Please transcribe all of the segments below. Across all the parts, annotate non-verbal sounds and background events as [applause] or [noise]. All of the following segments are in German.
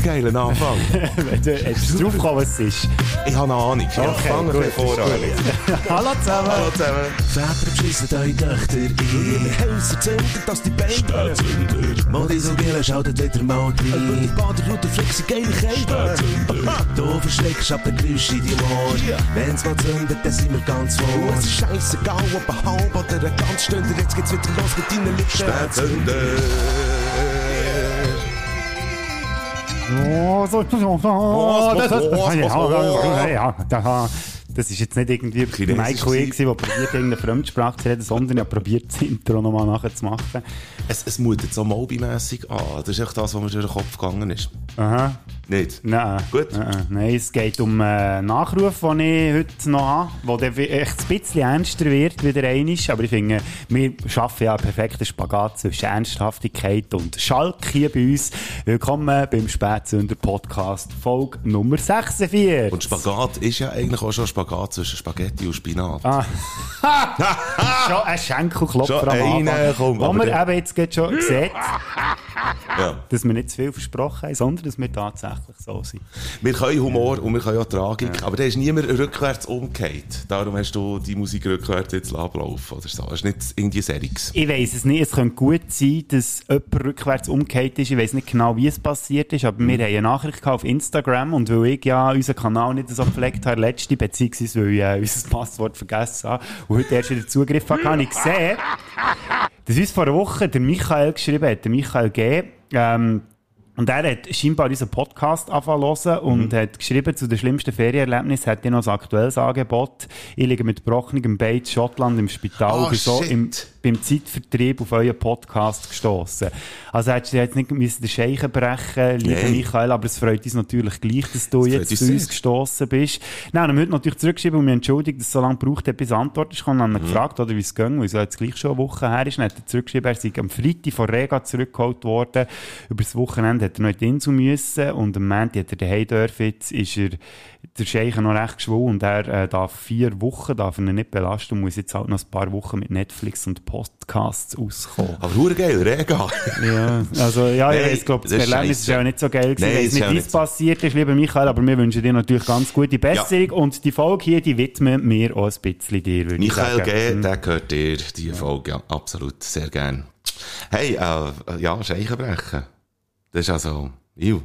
ein geiler Anfang. [laughs] Du jetzt drauf kommst, was es ist. Ich habe eine Ahnung. Ich Okay, fange gut, ein vor. [laughs] Hallo zusammen. Hallo zusammen. Väter beschissen eure Töchter ein. Häuser zünden, dass die Beine brennen. Modisogele schaltet wieder mal rein. Die Baderroute flexen geile Kälte. Du verschreckst ab der Geräusche in deinem Ohr. Wenn's mal zündet, dann sind wir ganz vor. Es ist scheissegal, ob ein halb oder ein ganz Stunde. Jetzt geht's wieder los mit deinen Lippen. Spätzünder. Oh, so, oh, das, ist jetzt nicht irgendwie Michael gewesen, der probiert, irgendeine Fremdsprache zu reden, sondern er probiert das Intro nochmal nachzumachen. Es, es mutet so Moby-mässig an. Das ist echt das, was mir durch den Kopf gegangen ist. Aha. Nicht? Nein. Gut. Nein, nein, es geht um einen Nachruf, den ich heute noch habe, der echt ein bisschen ernster wird, wieder einmal. Aber ich finde, wir schaffen ja einen perfekten Spagat zwischen Ernsthaftigkeit und Schalk hier bei uns. Willkommen beim Spätsünder Podcast, Folge Nummer 46. Und Spagat ist ja eigentlich auch schon Spagat zwischen Spaghetti und Spinat. Ah. [laughs] schon ein Schenkelklopfer am Anfang. komm, Wo der- eben jetzt schon gesehen, Ja. dass wir nicht zu viel versprochen haben, sondern dass wir tatsächlich so sind. Wir können Humor und wir können auch Tragik, aber da ist niemand rückwärts umgekehrt. Darum hast du die Musik rückwärts jetzt ablaufen oder so. Das ist nicht irgendwie Seriges. Ich weiß es nicht. Es könnte gut sein, dass jemand rückwärts umgekehrt ist. Ich weiß nicht genau, wie es passiert ist, aber wir haben eine Nachricht auf Instagram und weil ich ja unseren Kanal nicht so gepflegt habe, letzte, beziehungsweise weil ich äh, unser Passwort vergessen habe und heute erst wieder Zugriff habe, habe ich gesehen, dass uns vor einer Woche der Michael geschrieben hat, der Michael G., ähm, und er hat scheinbar unseren Podcast angefangen und hat geschrieben, zu den schlimmsten Ferienerlebnissen hat er noch ein aktuelles Angebot. Ich liege mit gebrochenem Bein in Schottland im Spital Ah, und bin so shit. im, beim Zeitvertrieb auf euren Podcast gestoßen. Also hättest du jetzt nicht müssen den Scheichen brechen lieber Nein. Michael, aber es freut uns natürlich gleich, dass du Das jetzt zu uns gestoßen bist. Nein, dann haben natürlich zurückgeschrieben und mich entschuldigt, dass es so lange gebraucht hat, bis Antwort ist. Dann haben Mhm. wir gefragt, oder wie es ging, weil es jetzt gleich schon eine Woche her ist. Dann hat er zurückgeschrieben, er sei am Freitag von Rega zurückgeholt worden. Über das Wochenende hat er noch in die Insel müssen und am Montag hat er daheim dürfen. Jetzt ist er, der Scheichen noch recht geschwollen und er äh, darf vier Wochen, darf ihn nicht belasten und muss jetzt halt noch ein paar Wochen mit Netflix und Podcasts auskommen. Aber hure geil, Rega. Ja, also ja, ich Nein, weiß, glaub, das, das ist Erlebnis ist ja nicht so geil gewesen. Ich weiß ist nicht, es so. passiert ist, lieber Michael, aber wir wünschen dir natürlich ganz gute Besserung und die Folge hier, die widmen wir auch ein bisschen dir, würde ich Michael. G., der gehört dir, die Folge, ja, absolut, sehr gern. Hey, äh, ja, Scheichenbrechen. Das ist also, ew.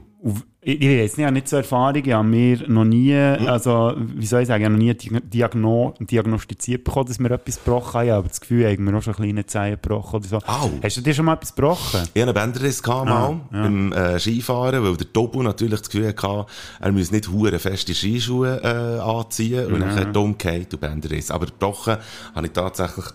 Ich, ich weiß nicht, ich habe nicht so Erfahrung, ich habe mir noch nie, also, wie soll ich sagen, ich habe noch nie Diagno- Diagno diagnostiziert bekommen, dass wir etwas gebrochen haben, aber das Gefühl, haben wir auch schon kleine Zehen gebrochen oder so. Au. Hast du dir schon mal etwas gebrochen? Ich hatte einen Bänderriss gehabt mal beim äh, Skifahren, weil der Tobu natürlich das Gefühl hatte, er müsse nicht hure feste Skischuhe äh, anziehen und dann hat er umgekehrt und Bänderriss. Aber gebrochen habe ich tatsächlich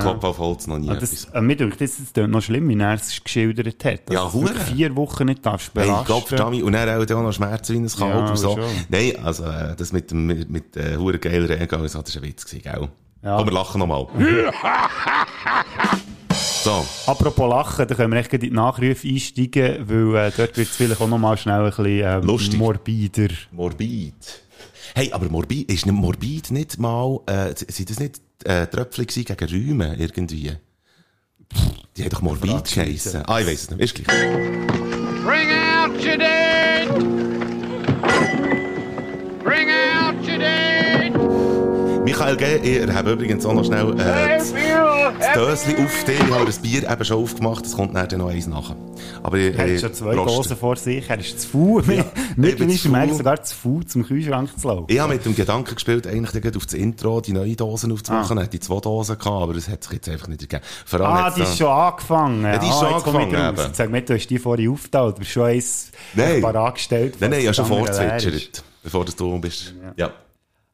Kopf auf Holz noch nie Ah. Das, äh, mir denkt, das ist noch schlimm, wie er es geschildert hat. Ja, hure. vier Wochen nicht darfst Hey, belasten. Gott verdammt, und dann auch noch Schmerzen wie ein Kalb Ja, und so. schon. Nein, also, äh, das mit dem, mit, mit äh, hure geiler Regen, das war ein Witz gewesen, gell? Ja. Komm, wir lachen nochmal. [laughs] so. Apropos Lachen, da können wir echt in die Nachrufe einsteigen, weil äh, dort wird es vielleicht auch noch mal schnell ein bisschen ähm, Lustig. morbider. Morbid. Hey, aber morbid, ist nicht morbid nicht mal, äh, sind das nicht, äh, Tröpfchen gewesen gegen Rheuma, irgendwie? Die haben doch morbid geheissen. Ah, ich weiss es nicht, ist gleich. Bring out your dead! Michael G., ich habe übrigens auch noch schnell, äh, das, das Döschen auf dich. Ich habe das Bier eben schon aufgemacht, es kommt nachher noch eins nachher. Aber ich, Er hat ich schon zwei. Dosen vor sich, er ist zu faul. ich [laughs] bin Mittlerweile zu ist er sogar zu faul, zum Kühlschrank zu laufen. Ich habe mit dem Gedanken gespielt, eigentlich auf das Intro die neue Dosen aufzumachen. Ah. hätte ich zwei Dosen gehabt, aber das hat sich jetzt einfach nicht ergeben. Vor allem Ah, die ist schon angefangen. Ja, die ist ah, schon ich angefangen, raus. eben. Sag mir, du hast die vorhin aufgeteilt, du bist schon eins Nein. parat gestellt. Nein, nein, ich habe schon vorzwitschert, bevor du bist. Ja.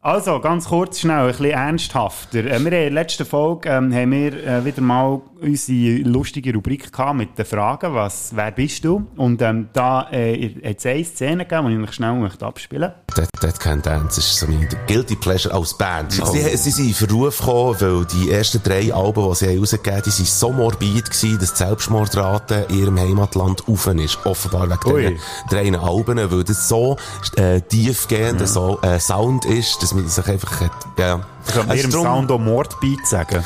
Also, ganz kurz, schnell, ein bisschen ernsthafter. Äh, wir haben in der letzten Folge ähm, haben wir äh, wieder mal unsere lustige Rubrik gehabt mit den Fragen, was, wer bist du? Und ähm, da äh, hat es eine Szene gegeben, die ich schnell möchte abspielen Dead, Dead Can Dance ist so mein Guilty Pleasure als Band. Sie, sie sind in Verruf gekommen, weil die ersten drei Alben, die sie haben rausgegeben haben, die sind so morbid gewesen, dass die Selbstmordrate in ihrem Heimatland rauf ist. Offenbar wegen Ui. diesen drei Alben, weil das so äh, tiefgehender so, äh, Sound ist, dass man sich einfach hat, ja. Ich kann mir Also im Sound auch Mordbeat sagen.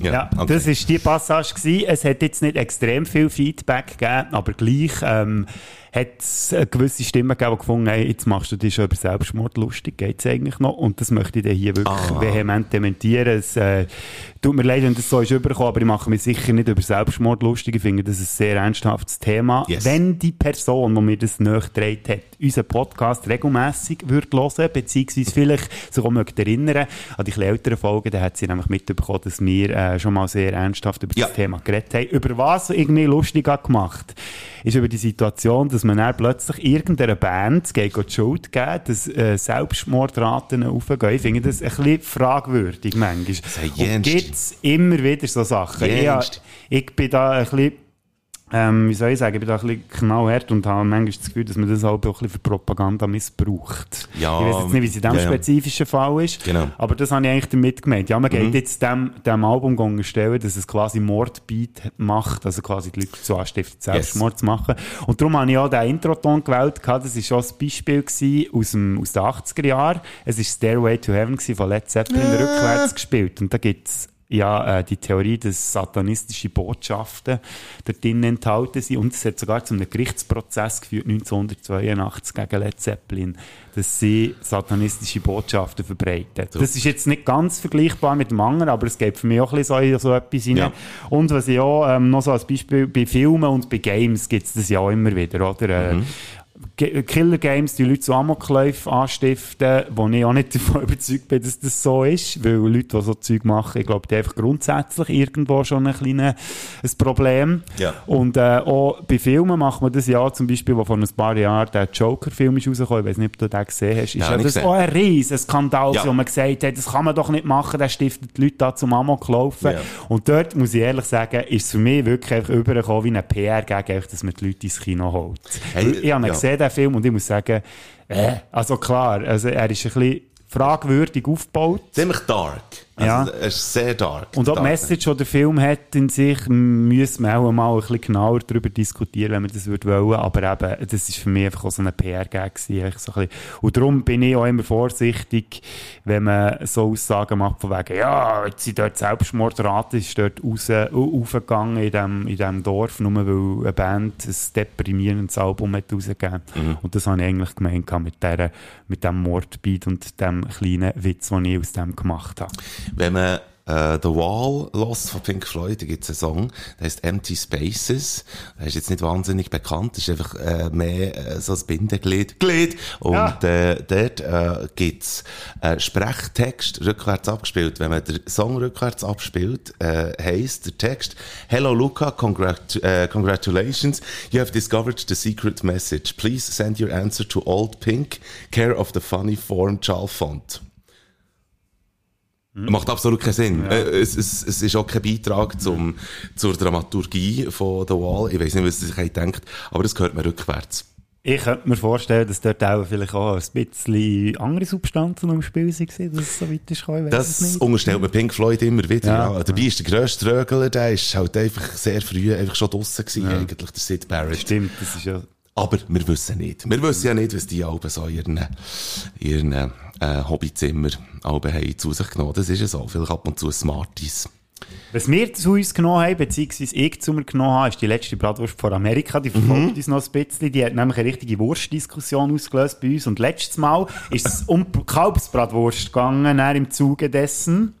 Ja, Ja, okay. das war die Passage. Gewesen. Es hat jetzt nicht extrem viel Feedback gegeben, aber gleich ähm, hat es eine gewisse Stimme gegeben, die gefunden hey, jetzt machst du dich schon über Selbstmord lustig, geht's eigentlich noch? Und das möchte ich dann hier wirklich Ah. vehement dementieren. Es äh, tut mir leid, wenn das so ist übergekommen, aber ich mache mich sicher nicht über Selbstmord lustig. Ich finde, das ist ein sehr ernsthaftes Thema. Yes. Wenn die Person, die mir das nachgetragen hat, unseren Podcast regelmässig würde hören, beziehungsweise vielleicht sich auch möchte erinnern an die älteren Folgen, dann hat sie nämlich mitbekommen, dass wir äh, schon mal sehr ernsthaft über Ja. das Thema geredet haben. Über was irgendwie lustig hat gemacht, ist über die Situation, dass man dann plötzlich irgendeiner Band geht die Schuld geben, dass äh, Selbstmordraten aufgehen. Ich finde das ein bisschen fragwürdig manchmal. jenst. gibt's immer wieder so Sachen. Ich, ich bin da ein bisschen ähm, wie soll ich sagen, ich bin da ein bisschen knallhart und habe manchmal das Gefühl, dass man das auch ein bisschen für Propaganda missbraucht. Ja, ich weiß jetzt nicht, wie es in diesem ja, ja. spezifischen Fall ist, Genau. aber das habe ich eigentlich damit gemeint. Ja, man geht jetzt dem, dem Album unterstellen, dass es quasi Mordbeat macht, also quasi die Leute dazu anstiftet, Selbstmord zu machen. Und darum habe ich auch den Intro-Ton gewählt, das war schon ein Beispiel aus, dem, aus den 80er Jahren. Es war Stairway to Heaven von Led Zeppelin rückwärts gespielt. Und da gibt's ja, äh, die Theorie, dass satanistische Botschaften dort drin enthalten sind. Und es hat sogar zu einem Gerichtsprozess geführt, 1982 gegen Led Zeppelin, dass sie satanistische Botschaften verbreiten. Das ist jetzt nicht ganz vergleichbar mit dem anderen, aber es geht für mich auch ein bisschen so, so etwas rein. Ja. Und was ich auch ähm, noch so als Beispiel, bei Filmen und bei Games gibt es das ja auch immer wieder, oder? Äh, Ge- Killer Games, die Leute zu Amokläufen anstiften, wo ich auch nicht davon [laughs] überzeugt bin, dass das so ist, weil Leute, die so Zeug machen, ich glaube, die haben einfach grundsätzlich irgendwo schon ein kleines ein Problem. Ja. Und äh, auch bei Filmen macht man das ja zum Beispiel, wo vor ein paar Jahren der Joker-Film ist rausgekommen, ich weiß nicht, ob du den gesehen hast, ist Ja, das gesehen. auch ein riesen Skandal, Ja. wo man gesagt hat, das kann man doch nicht machen, der stiftet die Leute da zum Amoklaufen. Ja. Und dort, muss ich ehrlich sagen, ist es für mich wirklich einfach übergekommen wie ein PR gegen dass man die Leute ins Kino holt. Hey, ich habe ja. gesehen, den Film, und ich muss sagen, äh, also klar, also er ist ein bisschen fragwürdig aufgebaut. Ziemlich dark. Also, Ja. Es ist sehr dark. Und auch die. Message, die der Film hat in sich, müssen wir auch mal ein bisschen genauer darüber diskutieren, wenn wir das wollen. Aber eben, das ist für mich einfach auch so ein PR-Gag so ein bisschen. Und darum bin ich auch immer vorsichtig, wenn man so Aussagen macht von wegen, ja, jetzt sind dort Selbstmordrate, ist dort raus, au- aufgegangen in dem, in dem Dorf, nur weil eine Band ein deprimierendes Album hat rausgegeben. Und das habe ich eigentlich gemeint mit, der, mit dem Mordbeat und dem kleinen Witz, den ich aus dem gemacht habe. Wenn man äh, The Wall lost von Pink Floyd, da gibt es einen Song, der heißt Empty Spaces. Der ist jetzt nicht wahnsinnig bekannt, ist einfach äh, mehr äh, so ein Bindeglied. Glied. Und Ja. äh, dort äh, gibt es äh, Sprechtext rückwärts abgespielt. Wenn man den Song rückwärts abspielt, äh, heisst der Text Hello Luca, congrat äh, congratulations, you have discovered the secret message. Please send your answer to Old Pink, care of the funny form Chalfont. Macht absolut keinen Sinn. Äh, es, es, es ist auch kein Beitrag zum, zur Dramaturgie von The Wall. Ich weiß nicht, was sie sich denkt, aber das gehört mir rückwärts. Ich könnte mir vorstellen, dass dort auch vielleicht auch ein bisschen andere Substanzen im Spiel waren, dass es so weit ist gekommen. Das unterstellt man Pink Floyd immer wieder. Ja. Ja. Dabei ist der grösste Trögler, der ist halt einfach sehr früh einfach schon draussen gewesen, eigentlich, der Sid Barrett. Stimmt, das ist ja... Aber wir wissen nicht. Wir wissen ja nicht, was die Alben so in ihren, ihren äh, Hobbyzimmer Alben haben zu sich genommen. Das ist ja so. Vielleicht ab und zu Smarties. Was wir zu uns genommen haben, beziehungsweise ich zu mir genommen habe, ist die letzte Bratwurst von Amerika. Die verfolgt uns noch ein bisschen. Die hat nämlich eine richtige Wurstdiskussion ausgelöst bei uns. Und letztes Mal ist es um Kalbsbratwurst gegangen, im Zuge dessen.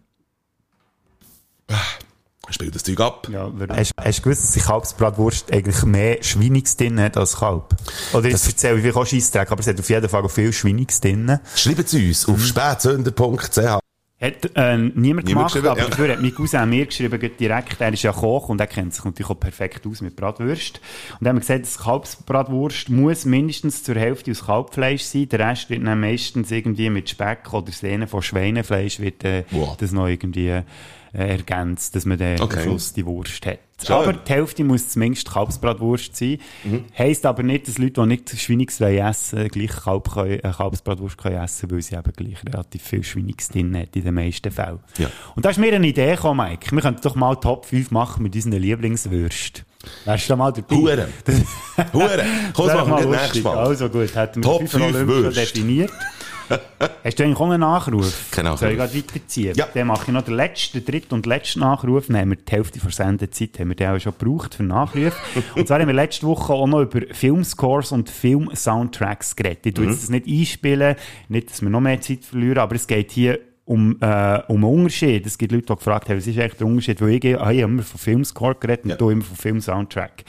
Spiel das Zeug ab. Ja, hast, hast du gewusst, dass die Kalbsbratwurst eigentlich mehr Schweiniges drin hat als Kalb? Oder jetzt erzähle ich vielleicht auch Scheissdreck, aber es hat auf jeden Fall auch viel Schweiniges drin. Schreibt es uns Mhm. auf spätsünder.ch. Hat äh, niemand gemacht, geschrieben, aber ja. dafür hat mein Cousin mir geschrieben, direkt, er ist ja Koch und er kennt sich natürlich auch perfekt aus mit Bratwurst. Und er hat mir gesagt, das Kalbsbratwurst muss mindestens zur Hälfte aus Kalbfleisch sein, der Rest wird dann meistens irgendwie mit Speck oder Sehnen von Schweinefleisch wird äh, Wow. das noch irgendwie äh, ergänzt, dass man dann Okay. am Schluss die Wurst hat. Schön. Aber die Hälfte muss zumindest Kalbsbratwurst sein. Mhm. Heisst aber nicht, dass Leute, die nicht Schweiniges wollen essen gleich Kalb können, äh, Kalbsbratwurst können essen weil sie eben gleich relativ viel Schweiniges drin hat, in den meisten Fällen. Ja. Und da ist mir eine Idee gekommen, Mike. Wir könnten doch mal Top 5 machen mit unseren Lieblingswürsten. Wärst du da mal dabei? Hure. [laughs] Hure. Komm, das machen wir nächstes Mal. Also gut, hätten wir Top die fünf fünf Olympen schon Würste. definiert. [laughs] Hast du eigentlich auch einen Nachruf? Nachruf. Soll ich gerade weiterziehen? Ja. Dann mache ich noch den letzten, den dritten und letzten Nachruf. Dann haben wir die Hälfte der Sendezeit haben wir den auch schon gebraucht für Nachrufe. [laughs] und zwar haben wir letzte Woche auch noch über Filmscores und Film-Soundtracks geredet. Ich tue Mhm. jetzt das nicht einspielen, nicht, dass wir noch mehr Zeit verlieren, aber es geht hier um, äh, um einen Unterschied. Es gibt Leute, die gefragt haben, was ist eigentlich der Unterschied? Weil ich, ich habe immer von Filmscore geredet und Ja. du immer von Film-Soundtrack.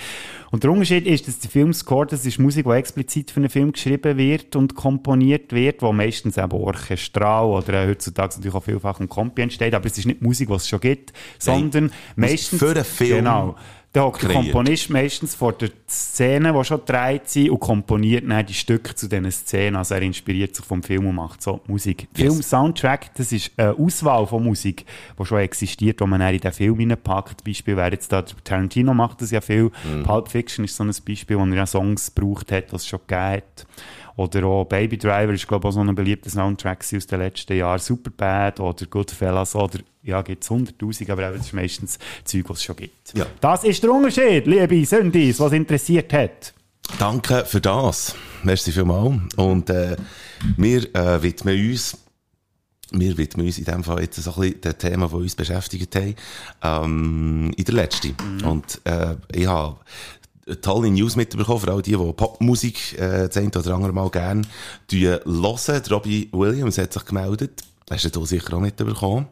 Und der Unterschied ist, dass der Filmscore, das ist Musik, die explizit für einen Film geschrieben wird und komponiert wird, wo meistens eben orchestral oder heutzutage natürlich auch vielfach ein Kompi entsteht, aber es ist nicht Musik, die es schon gibt, sondern meistens... für einen Film Genau. Da hockt der. Komponist meistens vor der Szene, die schon gedreht sind, und komponiert dann die Stücke zu diesen Szenen. Also er inspiriert sich vom Film und macht so Musik. Film-Soundtrack, das ist eine Auswahl von Musik, die schon existiert, die man dann in den Film hineinpackt. Beispiel wäre jetzt da, Tarantino macht das ja viel. Pulp Fiction ist so ein Beispiel, wo er ja Songs gebraucht hat, die es schon gegeben hat. Oder auch Baby Driver ist, glaube ich, auch so ein beliebter Soundtrack aus den letzten Jahren. Superbad oder Goodfellas oder, ja, gibt es hunderttausend, aber eben, das ist meistens Zeug, was es schon gibt. Ja. Das ist der Unterschied, liebe Sündis, was interessiert hat. Danke für das. Merci vielmals. Und äh, wir äh, widmen uns wir widmen uns in dem Fall jetzt so ein bisschen den Themen, die uns beschäftigt haben, ähm, in der letzten. Und äh, ich habe tolle News mitbekommen, vor allem die, die Popmusik äh, das oder andere Mal gerne hören. Robbie Williams hat sich gemeldet. Hast du sicher auch mitbekommen.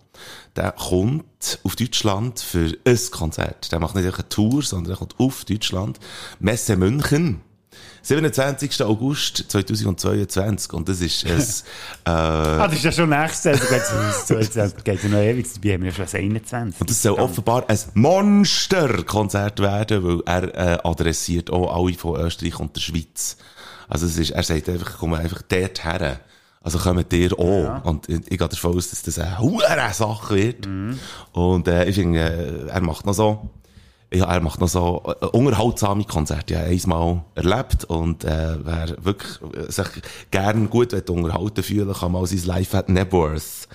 Der kommt auf Deutschland für ein Konzert. Der macht nicht eine Tour, sondern er kommt auf Deutschland. Messe München. 27. August 2022. Und das ist ein, [laughs] äh, Ah, das ist ja schon nächstes Jahr. Also geht es geht ja noch ewig, dabei haben wir ja schon das 21. Und das soll offenbar ein Monsterkonzert werden, weil er äh, adressiert auch alle von Österreich und der Schweiz. Also es ist, er sagt einfach, komm einfach dort her. Also kommt ihr auch. Und ich, ich gehe davon aus, dass das eine hohe Sache wird. Und äh, ich finde, äh, er macht noch so, ja, er macht noch so äh, unterhaltsame Konzerte. Ja, einmal erlebt und äh, wer wirklich äh, sich gern gut unterhalten fühlen, kann mal sein Live at Nebworth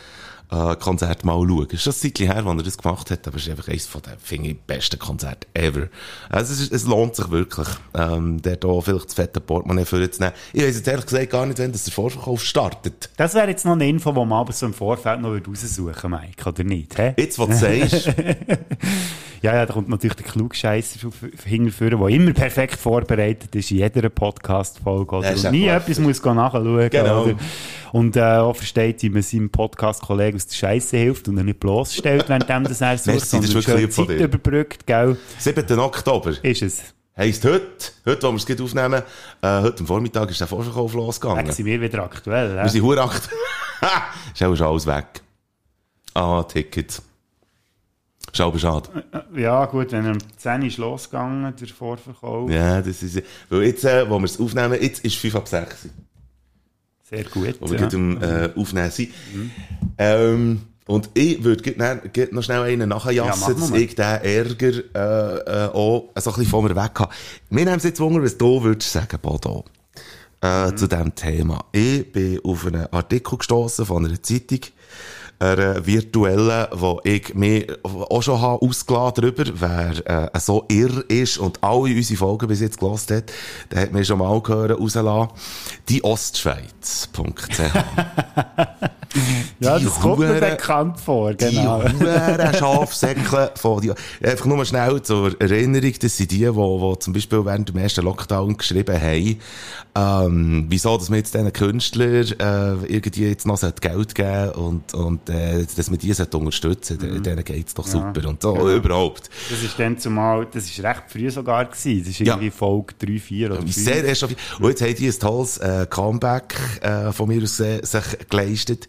äh, Konzert mal schauen. Ist ein Zeitchen her, als er das gemacht hat, aber es ist einfach eines von den, finde ich, besten Konzerte ever. Also es, ist, es lohnt sich wirklich, ähm, der da vielleicht das fette Portemonnaie vorzunehmen. Ich weiss jetzt ehrlich gesagt gar nicht, wenn das der Vorverkauf startet. Das wäre jetzt noch eine Info, die man aber so im Vorfeld noch raussuchen würde, Mike, oder nicht? Hä? Jetzt, was du sagst, [laughs] Ja, ja, da kommt natürlich der Klugscheisser hinterführen, der immer perfekt vorbereitet ist in jeder Podcast-Folge. oder? Das nie etwas muss nachschauen. Genau. Oder? Und äh, auch versteht, wie man seinem Podcast-Kollegen aus der Scheiße hilft und er nicht bloßstellt, während dem das er sucht, sondern schön Zeit überbrückt, gell? 7. Oktober. Ist es. Heisst heute, heute, wo wir es gerade aufnehmen, äh, heute am Vormittag ist der Vorverkauf losgegangen. Dann sind wir wieder aktuell. Wir Äh? sind hurakt. [laughs] ist auch schon alles weg. Ah, Tickets. Ist aber schade. Ja, gut, wenn er um 10 Uhr ist losgegangen, der Vorverkauf. Ja, das ist, weil jetzt, äh, wo wir es aufnehmen, jetzt ist 5 ab 6. Sehr gut. Wo wir ja. am, äh, aufnehmen sind. Ähm, und ich würde noch- schnell einen Ja, nachjassen, wir dass ich den Ärger, äh, äh, auch so ein bisschen von mir weg habe. Wir nehmen es jetzt Wunder, was du würdest sagen, Bodo. Äh, Mhm. zu diesem Thema. Ich bin auf einen Artikel gestoßen von einer Zeitung, einer virtuellen, wo ich mich auch schon habe ausgeladen darüber, wer äh, so irr ist und alle unsere Folgen bis jetzt gelost hat, der hat mir schon mal gehört, rauslassen. Die Ostschweiz.ch. [laughs] Ja, die das kommt mir bekannt vor, genau. Die huren Schafsäckle von die, einfach nur schnell zur Erinnerung, das sind die, die, die zum Beispiel während dem ersten Lockdown geschrieben haben, ähm, wieso, dass man jetzt diesen Künstlern, äh, irgendwie jetzt noch sollte Geld geben und, und, äh, dass man die sollte unterstützen, mhm. denen geht's doch super und so, überhaupt. Das ist dann zumal, das ist recht früh sogar gewesen. Das ist Ja. irgendwie Folge 3, 4 oder 5. Sehr erst auf, und jetzt haben die ein tolles äh, Comeback äh, von mir aus äh, sich geleistet.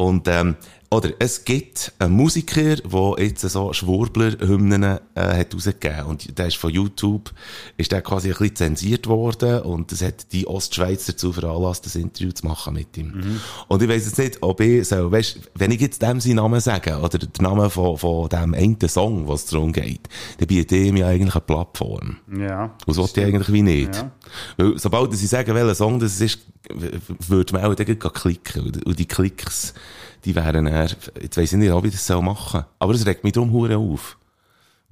Und, ähm, oder es gibt einen Musiker, der jetzt so Schwurbler-Hymnen äh, hat rausgegeben. Und der ist von YouTube, ist der quasi ein bisschen zensiert worden und das hat die Ostschweiz dazu veranlasst, das Interview zu machen mit ihm. Und ich weiss jetzt nicht, ob ich so, weißt, wenn ich jetzt dem seinen Namen sage, oder den Namen von, von dem einen Song, was es darum geht, dann bietet ihm ja eigentlich eine Plattform. Ja. Und das wollte ich eigentlich wie nicht. Ja. Weil, sobald sie sagen, welcher Song das ist, würde man auch dann klicken. Und die Klicks, die wären eher, jetzt weiss ich nicht, ob ich das soll machen. Aber es regt mich darum hure auf.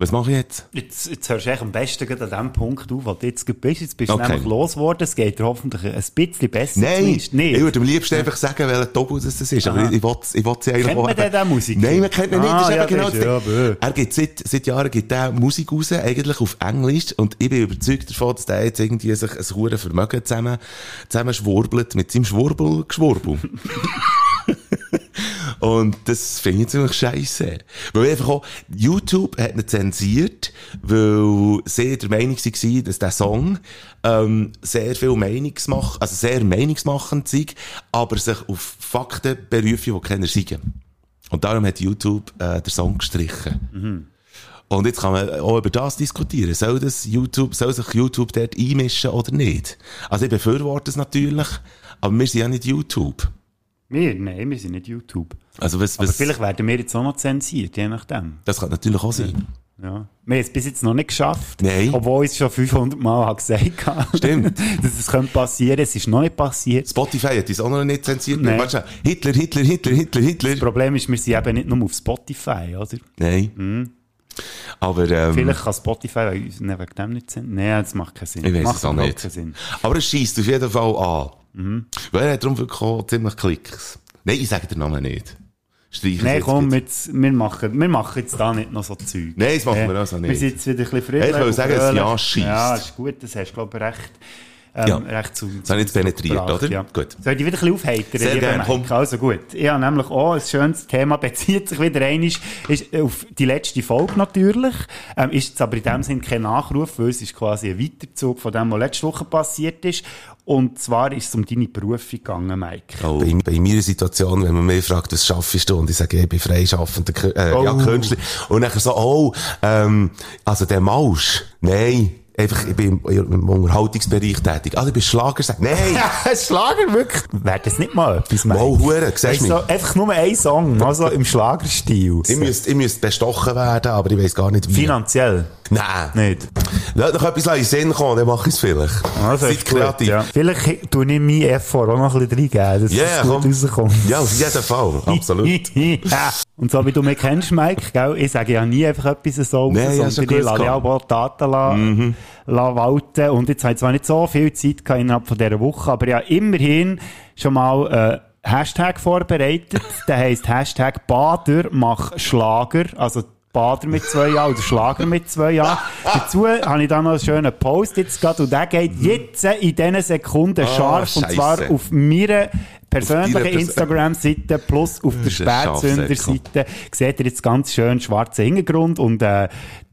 Was mache ich jetzt? Jetzt, jetzt hörst du am besten gerade an dem Punkt auf, wo du jetzt bist. Jetzt bist du Okay. nämlich losgeworden. Es geht dir hoffentlich ein bisschen besser. Nein. Nicht. ich würde am liebsten einfach sagen, welcher Tobus das ist. Aber Aha. ich, ich ich will sie eigentlich Kennt auch man denn den Musiker? Nein, man kennt ihn nicht. Ah, das ist ja, genau ja. Er gibt seit, seit Jahren gibt er Musik raus, eigentlich auf Englisch. Und ich bin überzeugt davon, dass der jetzt irgendwie sich ein hohes Vermögen zusammen, zusammen schwurbelt mit seinem Schwurbel-Geschwurbel. [laughs] Und das finde ich ziemlich scheisse. Weil einfach auch, YouTube hat ihn zensiert, weil sie der Meinung waren, dass der Song, ähm, sehr viel Meinungsmach, also sehr meinungsmachend sei, aber sich auf Fakten berufen, die keiner sagen. Und darum hat YouTube, äh, den Song gestrichen. Und jetzt kann man auch über das diskutieren. Soll das YouTube, soll sich YouTube dort einmischen oder nicht? Also ich befürworte es natürlich, aber wir sind ja nicht YouTube. Wir? Nein, wir sind nicht YouTube. Also was, Aber was, vielleicht werden wir jetzt auch noch zensiert, je nachdem. das kann natürlich auch sein. Ja. Wir haben es bis jetzt noch nicht geschafft. Nein. Obwohl ich es schon 500 Mal habe gesagt habe. Stimmt. [laughs] dass es könnte passieren. Es ist noch nicht passiert. Spotify hat uns auch noch nicht zensiert. Nein. Warte. Hitler, Hitler, Hitler, Hitler, Hitler. Das Problem ist, wir sind eben nicht nur auf Spotify, oder? Nein. Aber, ähm, Vielleicht kann Spotify uns wegen dem nicht senden. Nein, das macht keinen Sinn. ich weiß macht es auch nicht. keinen Sinn. Aber es schießt auf jeden Fall an. Mhm. Weil er hat darum wirklich ziemlich Klicks. Nein, ich sage den Namen nicht. Streichen Nein, komm, jetzt. wir, machen, wir machen jetzt da nicht noch so Zeug. Nein, das machen wir also nicht. Wir sind jetzt wieder ein bisschen fröhlich. Ich will und sagen, fröhlich. Ja scheisst. Ja, ist gut, das hast du, glaube ich, recht, ähm, Ja. recht zu, Das habe ich jetzt penetriert, gebracht, oder? Ja. Gut. Soll ich wieder ein bisschen aufheitern? Sehr gerne, komm. Also gut. Ich habe nämlich auch ein schönes Thema, [laughs] bezieht sich wieder einmal, ist auf die letzte Folge natürlich, ähm, ist jetzt aber in dem Sinn kein Nachruf, weil es ist quasi ein Weiterzug von dem, was letzte Woche passiert ist. Und zwar ist es um deine Berufung gegangen, Mike. Oh. Bei, bei meiner Situation, wenn man mich fragt, was schaffst du? Und ich sage, ich bin freischaffender, äh, ja, Oh. Künstler. Und dann so, oh, ähm, also der Mausch. Nein. Einfach, ich bin im, Unterhaltungsbereich tätig. Ah, du bist Schlagersänger. Nein! Schlager, wirklich? Wäre das nicht mal etwas, Mike? Wow, Hure, siehst du so, einfach nur ein Song, also im Schlagerstil. Ich müsste, ich müsste bestochen werden, aber ich weiss gar nicht wie. Finanziell. Nein. Nicht. Lass doch etwas in den Sinn kommen, dann mache ich es vielleicht. Also, Seid gut, kreativ. Ja. Vielleicht tue ich meinen Effort auch noch ein bisschen reingeben, dass Ja, es gut komm. rauskommt. Ja, auf jeden Fall. Absolut. Ja. Und so wie du mich kennst, Mike, gell, ich sage ja nie einfach etwas so Nee, sondern ich lasse ja auch Daten la, Mhm. La walten. Und jetzt habe ich zwar nicht so viel Zeit gehabt innerhalb von dieser Woche, aber ja immerhin schon mal äh, Hashtag vorbereitet. [laughs] Der heisst Hashtag Bader mach Schlager. Also Bader mit zwei Jahren oder Schlager mit zwei Jahren. [laughs] Dazu habe ich da noch einen schönen Post jetzt gerade und der geht jetzt in diesen Sekunden scharf und zwar auf meiner persönlichen Instagram-Seite plus auf der Spätzünder-Seite seht ihr jetzt ganz schön schwarzen Hintergrund und äh,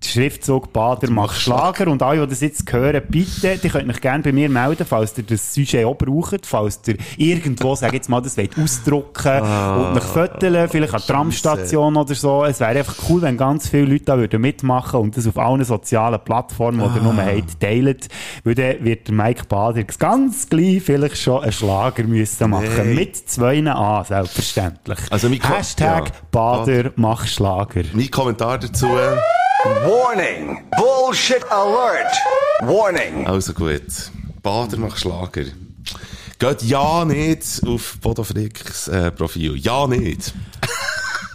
der Schriftzug Bader macht Schlager und alle, die das jetzt hören, bitte, die könnt euch gerne bei mir melden, falls ihr das Sujet auch braucht, falls ihr irgendwo, sag jetzt mal, das wollt ausdrucken und euch föteln, vielleicht an der Tramstation oder so. Es wäre einfach cool, wenn ganz viele Leute da würden mitmachen und das auf allen sozialen Plattformen, die ihr nur habt, teilen. Weil dann wird Mike Bader ganz gleich vielleicht schon einen Schlager müssen machen. Nein. Mit zwei A, selbstverständlich. Also mein Ko- Hashtag ja. Bader mach Schlager. Mein Kommentar dazu, Warning! Bullshit alert! Warning! also gut. Bader macht Schlager. Geht ja nicht auf Bodo Fricks äh, Profil. Ja nicht.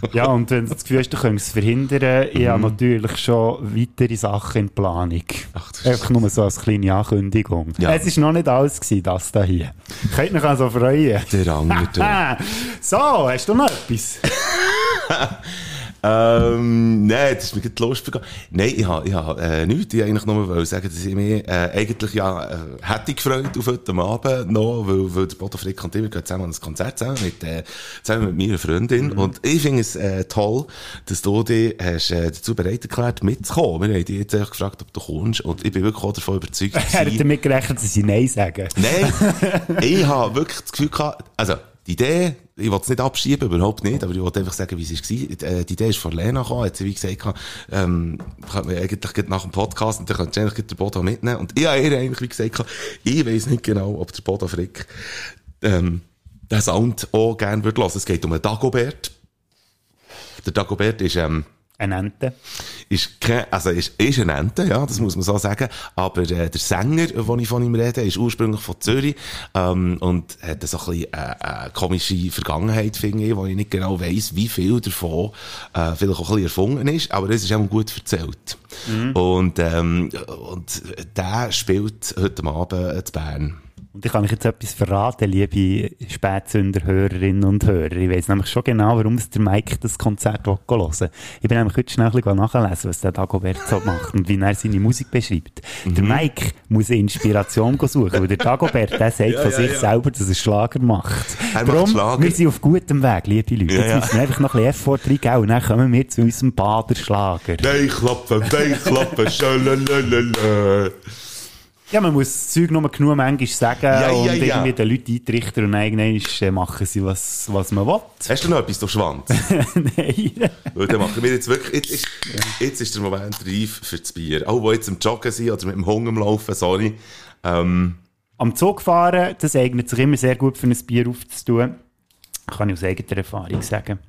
[laughs] Ja, und wenn du das Gefühl hast, du könntest es verhindern, ich Mhm. habe natürlich schon weitere Sachen in Planung. Ach, Einfach nur so als kleine Ankündigung. Ja. Es war noch nicht alles, gewesen, das da hier. Könnt euch also freuen. Der andere. [laughs] So, hast du noch etwas? [laughs] Ähm, nein, das ist mir gerade Lust begangen. Nein, ich habe, ich habe, äh, nichts. Ich eigentlich nur wollte sagen, dass ich mich, äh, eigentlich ja, äh, hätte gefreut auf heute Abend noch, weil, weil der Bodo Frick und ich, wir gehen zusammen an ein Konzert zusammen mit, äh, zusammen mit meiner Freundin. Und ich finde es, äh, toll, dass du dich hast, äh, dazu bereit erklärt, mitzukommen. Wir haben dich jetzt echt gefragt, ob du kommst. Und ich bin wirklich auch davon überzeugt, [laughs] Er hat damit gerechnet, dass sie Nein sagen. Nein, [laughs] ich habe wirklich das Gefühl gehabt, also, die Idee, ich will es nicht abschieben, überhaupt nicht, aber ich wollte einfach sagen, wie es war. Äh, Die Idee ist von Lena gekommen, hat sie wie gesagt, ähm, eigentlich nach dem Podcast, und dann könntest du eigentlich den Bodo mitnehmen. Und ich habe ihr eigentlich wie gesagt, ich weiss nicht genau, ob der Bodo Frick, ähm, den Sound auch gerne würde hören. Es geht um einen Dagobert. Der Dagobert ist, ähm, Eine Ente. ist kein, also ist, ist ein Ente, ja, das muss man so sagen. Aber äh, der Sänger, den ich von ihm rede, ist ursprünglich von Zürich ähm, und hat so ein bisschen äh, äh, komische Vergangenheit, finde ich, wo ich nicht genau weiss, wie viel davon äh, vielleicht auch ein bisschen erfunden ist, aber es ist auch gut erzählt. Und, ähm, und der spielt heute Abend äh, zu Bern. Und ich kann euch jetzt etwas verraten, liebe Spätsünder-Hörerinnen und Hörer. Ich weiss nämlich schon genau, warum es der Mike das Konzert hören will. Ich bin nämlich heute schnell ein bisschen nachlesen, was der Dagobert so macht und wie er seine Musik beschreibt. Der Mike muss Inspiration suchen, weil der Dagobert, der sagt [laughs] von sich selber, dass er Schlager macht. Er macht Darum, Schlager. wir sind auf gutem Weg, liebe Leute. Ja, Jetzt ja. müssen wir einfach noch ein bisschen Effort reingeben und dann kommen wir zu unserem Baderschlager. Weichklappen, Weichklappen, schalalalala. Ja, man muss das Zeug nur genug manchmal sagen Ja, und ja, ja. irgendwie den Leuten eintrichtern und irgendwann äh, machen sie, was, was man will. Hast du noch etwas, du Schwanz? [laughs] Nein. Weil dann machen wir jetzt wirklich, jetzt ist, jetzt ist der Moment reif für das Bier. Auch die jetzt am Joggen sind oder mit dem Hunger am Laufen, sorry. Ähm, Am Zug fahren, das eignet sich immer sehr gut für ein Bier aufzutun. Kann ich aus eigener Erfahrung sagen.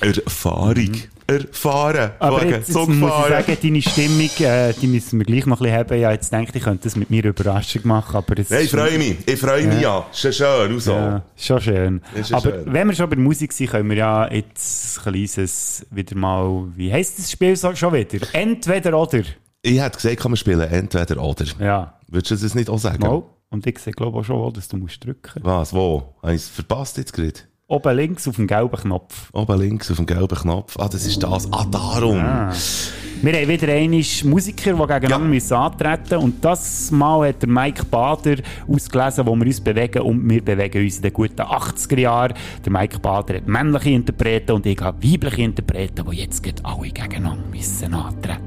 Erfahrung. Erfahren. Aber Wegen jetzt, jetzt muss ich sagen, deine Stimmung, äh, die müssen wir gleich noch ein bisschen haben. Ja, jetzt denke ich, ich könnte das mit mir Überraschung machen, aber es Nein, ich freue mich. Ich freue mich ja. Schön, schön. Und so. Ja, schon schön. Ja Aber schön. wenn wir schon bei der Musik sind, können wir ja jetzt ein kleines wieder mal, wie heisst das Spiel so schon wieder? Entweder oder. Ich hätte gesagt, kann man spielen entweder oder. Ja. Würdest du das nicht auch sagen? Mal. Und ich sehe, glaube ich, auch schon, dass du musst drücken Was, wo? Habe ich es verpasst jetzt gerade? Oben links auf dem gelben Knopf. Oben links auf dem gelben Knopf. Ah, das ist das. Ah, darum. Wir haben wieder einmal Musiker, die gegeneinander Ja. müssen antreten Und das Mal hat der Mike Bader ausgelesen, wo wir uns bewegen. Und wir bewegen uns in den guten 80er Jahren. Der Mike Bader hat männliche Interpreten und ich habe weibliche Interpreten, die jetzt gerade alle gegeneinander müssen antreten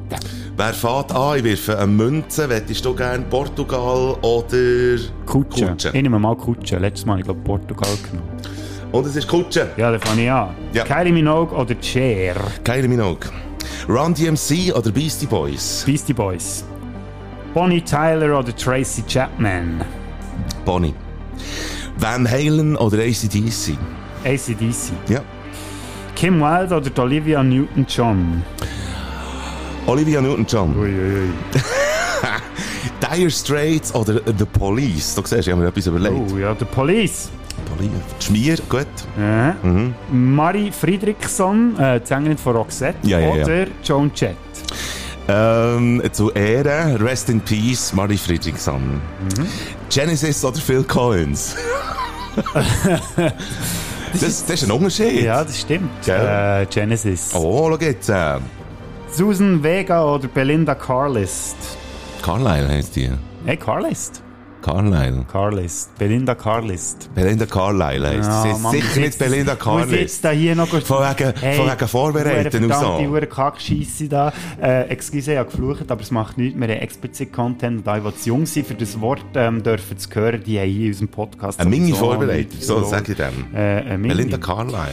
Wer fährt an? Ich wirfe eine Münze. Wettest du gerne Portugal oder Kutsche. Kutsche? Ich nehme mal Kutsche. Letztes Mal, ich glaube, Portugal genommen. Und es ist Kutsche. Ja, da fange ich an. Ja. Kylie Minogue oder Cher? Kylie Minogue. Run DMC oder Beastie Boys? Beastie Boys. Bonnie Tyler oder Tracy Chapman? Bonnie. Van Halen oder ACDC? ACDC. Ja. Kim Wilde oder Olivia Newton-John? Olivia Newton-John. Uiuiui. [laughs] Dire Straits oder The Police? Du siehst, ich habe mir etwas überlegt. Oh ja, The Police. Police. Schmier, gut. Ja. Marie Friedrichson, äh, die Sängerin von Roxette. Ja, ja, ja. oder Joan Jett. Ähm, zu Ehren, Rest in Peace, Marie Friedrichson. Genesis oder Phil Collins? [laughs] das, das ist ein Unterschied. Ja, das stimmt. Äh, Genesis. Oh, schau jetzt. Äh, Susan Vega oder Belinda Carlist? Carlyle heisst die. Hey, Carlist. Carlyle. Carlist. Belinda Carlist. Belinda Carlyle heisst sie. Sie ist Mann, sicher muss nicht Belinda Muss Carlyle. jetzt da hier noch... Von wegen, von wegen Vorbereiten und Die so. hure Kackscheisse da. Äh, excuse, ich habe geflucht, aber es macht nichts. Wir haben explizit Content und alle, die zu jung sind, für das Wort ähm, dürfen zu hören, die haben hier in unserem Podcast... Eine Mini vorbereitet, so so- sage ich dem. Äh. Belinda Carlyle.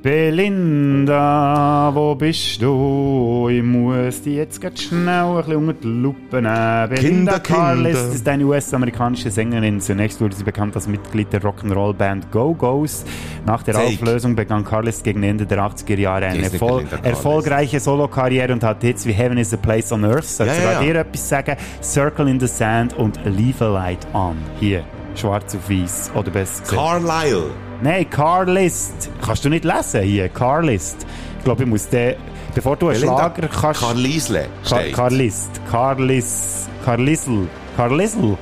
Belinda, wo bist du? Ich muss dich jetzt ganz schnell ein bisschen unter die Lupe nehmen. Belinda Kinder, Carlis Kinder. ist eine US-amerikanische Sängerin. Zunächst wurde sie bekannt als Mitglied der Rock'n'Roll-Band Go-Go's. Nach der Zeig. Auflösung begann Carlis gegen Ende der 80er Jahre eine erfol erfolgreiche Solokarriere und hat Hits wie Heaven is a Place on Earth. Soll Ja, ich ja, dir etwas sagen? Circle in the Sand und Leave a Light On. Hier, schwarz auf weiß. Oder besser gesagt. Carlyle. Nein, Carlist. Kannst du nicht lesen hier? Carlist. Ich glaube, ich muss den, bevor du einen Belinda Schlager kannst... Carlisle Car steht. Carlist. Carlis. Carlisl. Carlisl.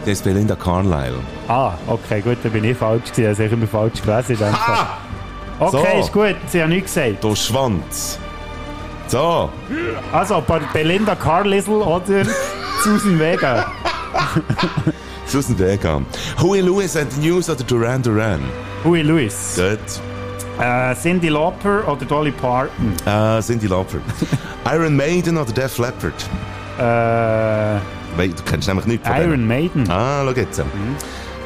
Das ist Belinda Carlyle. Ah, okay, gut, dann bin ich falsch gewesen. Also ich habe immer falsch gelesen Fall. Okay, So. ist gut. Sie haben nichts gesagt. Du Schwanz. So. Also, Belinda Carlisl oder [laughs] Susan Vega? [laughs] Susan Vega. Huey Lewis and the News oder Duran Duran? Huey Lewis. Gut. Äh, Cindy Lauper oder Dolly Parton? Äh, Cindy Lauper. [laughs] Iron Maiden oder Def Leppard? Äh, Weil du kennst nämlich nichts von Iron denen. Maiden. Ah, schau jetzt.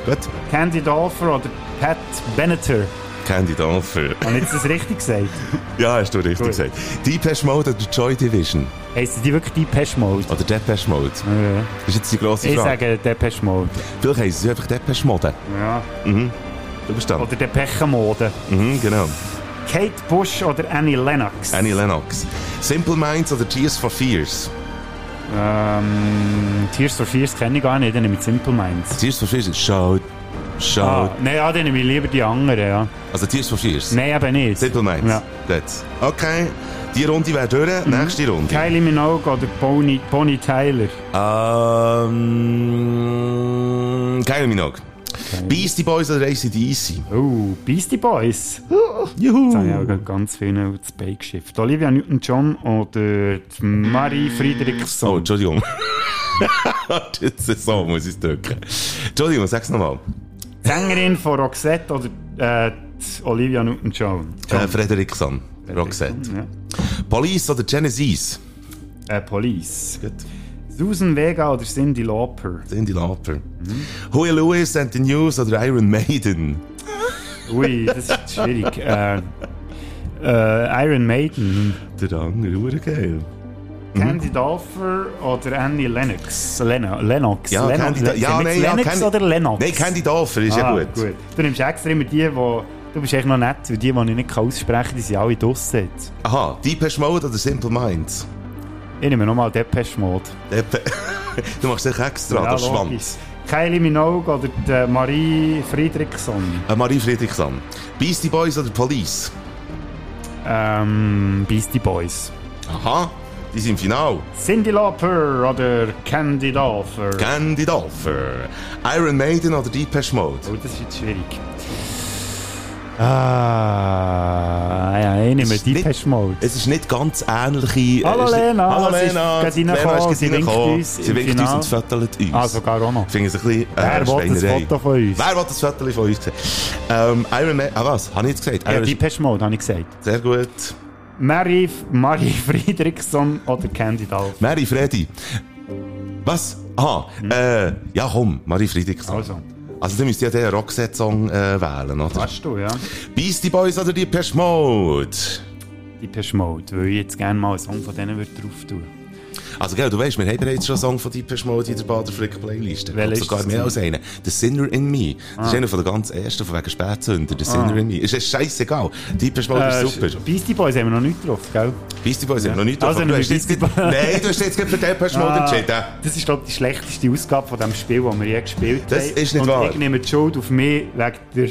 Gut. Candy Dolfer oder Pat Benatar? Candy Dolfer. Habe ich jetzt das richtig gesagt? [laughs] ja, hast du richtig Gut. gesagt. Depeche Mode oder Joy Division? Heissen die wirklich Depeche Mode? Oder Depeche Mode? Ja. Das ist jetzt die grosse Ich Frage. sage Depeche Mode. Vielleicht heißen sie einfach Depeche Mode. Ja. Du bist dann. Oder Depeche Mode. Mhm, genau. Kate Bush oder Annie Lennox? Annie Lennox. Simple Minds oder Tears for Fears? Ähm, Tears for Fears kenne ich gar nicht, dann nehme ich Simple Minds. Tears for Fears ist Shout, Shout. Ah, nein, ja, dann nehme ich lieber die anderen, ja. Also Tears for Fears? Nein, eben nicht. Simple Minds? Ja. Gut. Okay. Die Runde wäre durch. Nächste Runde. Kylie Minogue oder Bonnie, Bonnie Tyler? Ähm, Kylie Minogue. Beastie Boys oder ACDC? Oh, Beastie Boys. [gasps] Juhu! Jetzt habe ich auch ganz viele ins Bein geschifft. Olivia Newton-John oder Marie Friedrichsson? Oh, Entschuldigung. [laughs] das ist so, muss ich es drücken. Entschuldigung, sag's nochmal. Sängerin von Roxette oder äh, Olivia Newton-John? Äh, Frederiksson. Roxette. Ja. Police oder Genesis? Äh, Police. Gut. Susan Vega oder Cindy Lauper? Cindy Lauper. Huey Lewis and the News oder Iron Maiden? Ui, das ist schwierig. äh, äh, Iron Maiden. Der andere, geil. Candy Dolfer oder Annie Lennox? Leno Lennox? Ja, Leno Candy, Sind ja, nein, ja, Lennox Candy, oder Lennox? Nein, Candy Dolfer ist ja Ah, gut. Du nimmst extra immer die, wo Du bist echt noch nett, weil die, die ich nicht aussprechen kann, die sind alle draussen jetzt. Aha, Deepesh Mode oder Simple Minds? Ich nehme nochmal Depeche Mode. Depe- [laughs] du machst dich extra, der logisch. Schwanz. Kylie Minogue oder die Marie Friedrichsson? Äh, Marie Friedrichsson. Beastie Boys oder Police? Ähm, Beastie Boys. Aha, die sind Final. Cindy Lauper oder Candy Dolfer? Candy Dolfer. Iron Maiden oder Deepesh Mode? Oh, das ist jetzt schwierig. Ah, ja, ich nehme Depeche Mode. Es ist nicht ganz ähnliche... Hallo Lena, Hallo ist Lena. Lena ist sie winkt uns Sie winkt uns und fötelt uns. Ah, sogar auch noch. Ich finde es ein bisschen äh, Wer will Schweinerei. Foto von uns? Wer will das Foto von uns sehen? Ähm, Iron Maiden... Ah was, habe ich jetzt gesagt? Ja, Iron- Depeche Mode, habe ich gesagt. Sehr gut. Marie, Marie [laughs] Friedrichsson oder Candy Dolfer? Mary Freddy. Was? Aha, äh, ja komm, Marie Friedrichsson. Also. Also du müsst ja den Roxette-Song äh, wählen, oder? Weißt du, ja? Beastie Boys oder Depeche Mode? Depeche Mode, weil ich jetzt gerne mal einen Song von denen würde drauf tun. Also gell, du weißt, wir haben bereits schon einen Song von Depeche Mode in der Baderfrick Playlist. Welcher sogar das mehr als einen. The Sinner in Me. Das ist einer von der ganz ersten, von wegen Spätzünder. The Sinner in Me. Ist es scheißegal. Depeche Mode Äh, ist super. Beastie Boys haben wir noch nicht drauf, gell? Beastie Boys haben noch nicht Also drauf, aber du hast wir jetzt. Nein, du hast jetzt gerade für Depeche Mode entschieden. Ah, Das ist, glaube ich, die schlechteste Ausgabe von dem Spiel, das wir je gespielt Das haben. ist nicht Und wahr. ich nehme die Schuld auf mich wegen der,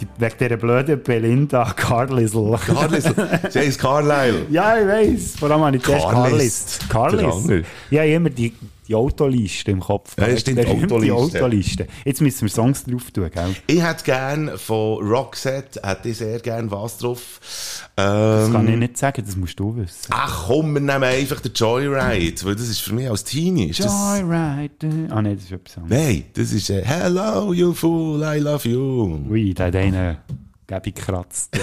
die, wegen dieser blöden Belinda Carlisle. Carlis, [laughs] James Carlyle. ja, ich weiss. Vor allem habe ich zuerst Carlist. Carlis. Der andere. Carlis. Ja, immer die, die Autoliste im Kopf. Ja, stimmt, Die Autoliste. Autoliste. Jetzt müssen wir Songs drauf tun, gell? Ich hätte gern von Roxette, hätte ich sehr gern was drauf. Das kann ich Ähm, nicht sagen, das musst du wissen. ach komm, wir nehmen einfach den Joyride, weil das ist für mich als Teenie. Ist Joyride. Ah, nein, das ist etwas anderes. Nein, das ist äh, Hello, you fool, I love you. Ui, der hat einen Gabi gekratzt.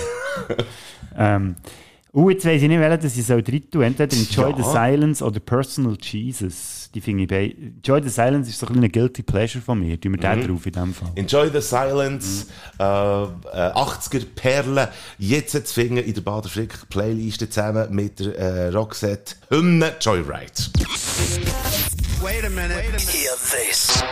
[laughs] ähm, uh, jetzt weiss ich nicht, welchen das ich soll drin tun. Entweder Enjoy the Ja. Silence oder Personal Jesus. Die finde ich bei. Enjoy the Silence ist so ein, bisschen Guilty Pleasure von mir. Tun wir den drauf in dem Fall. Enjoy the Silence, äh, äh, 80er Perlen, jetzt zu finden in der Baderfrick Playlist zusammen mit der äh, Roxette Hymne Joyride. Hear this.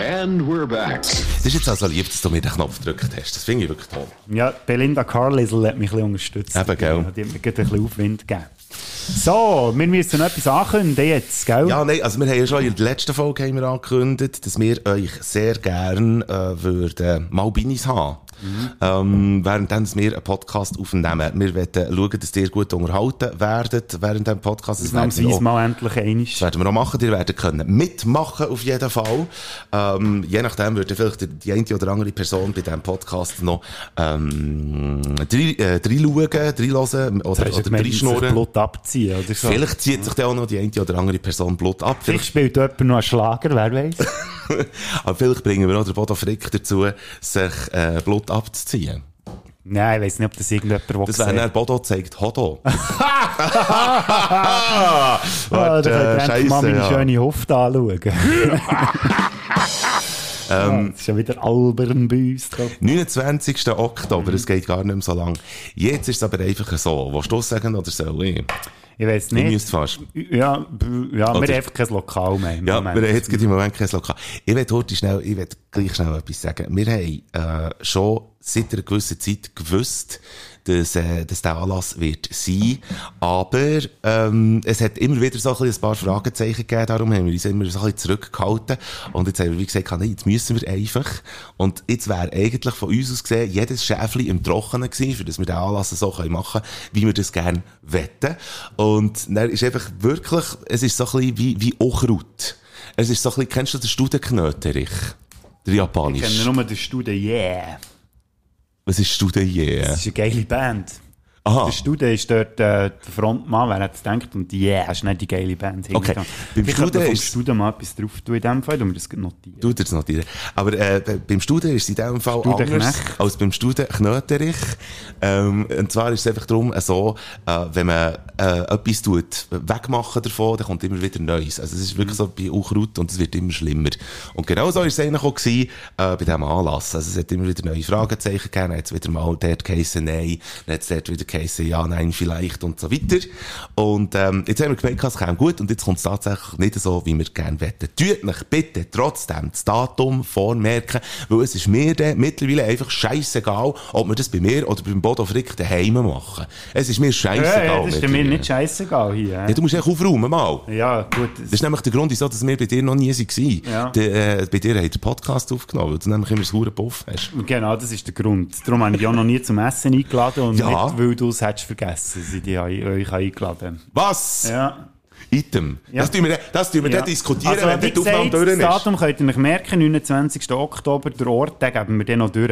And we're back. Das ist jetzt also lieb, dass du mir den Knopf gedrückt hast. Das finde ich wirklich toll. Ja, Belinda Carlisle hat mich ein bisschen unterstützt. Eben, gell. Die hat mir gerade ein bisschen Aufwind gegeben. So, wir müssen noch etwas ankündigen jetzt, gell? Ja, nein, also wir haben ja schon in der letzten Folge haben wir angekündigt, dass wir euch sehr gern äh, würden mal Binis haben. Ähm, während wir einen Podcast aufnehmen. Wir wollen schauen, dass ihr gut unterhalten werdet während dem Podcast. Das werden wir auch- mal endlich einiges. Das werden wir auch machen. Ihr werdet können mitmachen auf jeden Fall. Ähm, je nachdem würde vielleicht die- eine oder andere Person bei diesem Podcast noch ähm, drei- äh, reinschauen, reinhören oder, oder reinschnurren. Blut abziehen oder so? Vielleicht zieht sich dann auch noch die eine oder andere Person Blut ab. Vielleicht Vielleicht, spielt jemand noch einen Schlager, wer weiß. [laughs] aber vielleicht bringen wir auch den Bodo Frick dazu, sich äh, Blut abzuziehen. Nein, ich weiß nicht, ob das irgendjemand will Das wäre dann Bodo zeigt Hodo. [laughs] Ah, Warte, da äh, könnt ihr endlich mal meine ja. schöne Hofte anschauen. [laughs] ähm, das ist ja wieder albern bei uns. drauf. 29. Oktober, es geht gar nicht mehr so lang. Jetzt ist es aber einfach so. Willst du das sagen oder soll ich? Ich weiß Ich nicht. müsste fast. Ja, ja wir haben einfach kein Lokal mehr. im Ja, Moment. wir haben jetzt im Moment kein Lokal. Ich will heute schnell, ich will gleich schnell etwas sagen. Wir haben äh, schon seit einer gewissen Zeit gewusst, dass, äh, dass der Anlass wird sein. Aber ähm, es hat immer wieder so ein, ein paar Fragezeichen gegeben, darum haben wir uns immer so ein bisschen zurückgehalten. Und jetzt haben wir wie gesagt, nee, jetzt müssen wir einfach. Und jetzt wäre eigentlich von uns aus gesehen, jedes Schäfli im Trockenen gewesen, für das wir den Anlass so machen können, wie wir das gerne wetten. Und dann ist einfach wirklich, es ist so ein bisschen wie, wie Ochrut. Es ist so ein bisschen, kennst du den Studenknöterich? Der japanische. Ich kenne nur den Stude Yeah. Was ist Stude Yeah? Das ist eine geile Band. Aha. Der Stude ist dort äh, der Frontmann, wer hat es gedacht, und Yeah ist nicht die geile Band. Okay. Beim Stude Stude ist... Stude mal etwas drauf tun in dem Fall, um das notieren. Du das notieren. Aber äh, be- beim Studen ist es in diesem Fall Studenknecht. anders als beim Studen Knöterich. Ähm, und zwar ist es einfach darum, äh, so, äh, wenn man äh, etwas tut, wegmachen davon, dann kommt immer wieder Neues. Also es ist wirklich so bei Unkraut und es wird immer schlimmer. Und genau so ist es eigentlich auch gewesen, äh, bei diesem Anlass. Also es hat immer wieder neue Fragezeichen gegeben, dann hat es wieder mal dort geheissen, nein, dann hat es dort wieder geheissen, ja, nein, vielleicht und so weiter. Und ähm, jetzt haben wir gemerkt, es käme gut und jetzt kommt es tatsächlich nicht so, wie wir gerne wetten. Tut euch bitte trotzdem das Datum vormerken, weil es ist mir dann mittlerweile einfach scheissegal, ob wir das bei mir oder beim Bodo Frick daheim machen. Es ist mir scheissegal. Ja, ja, das ist mir nicht scheißegal hier. Ja, du musst echt aufräumen mal. Ja, gut. Das ist nämlich der Grund, wieso dass wir bei dir noch nie waren. Ja. Der, äh, bei dir hat der Podcast aufgenommen, weil du nämlich immer das hure Puff hast. Genau, das ist der Grund. Darum habe ich auch noch nie zum Essen eingeladen und Ja. nicht, weil du es hättest vergessen, ich dich euch eingeladen Was? Ja. Item. Ja. Das tun wir, das tun wir Ja. dann diskutieren, also, wenn die Aufnahme durch Das ist. Datum könnt ihr euch merken, 29. Oktober, der Ort, den geben wir dann noch durch.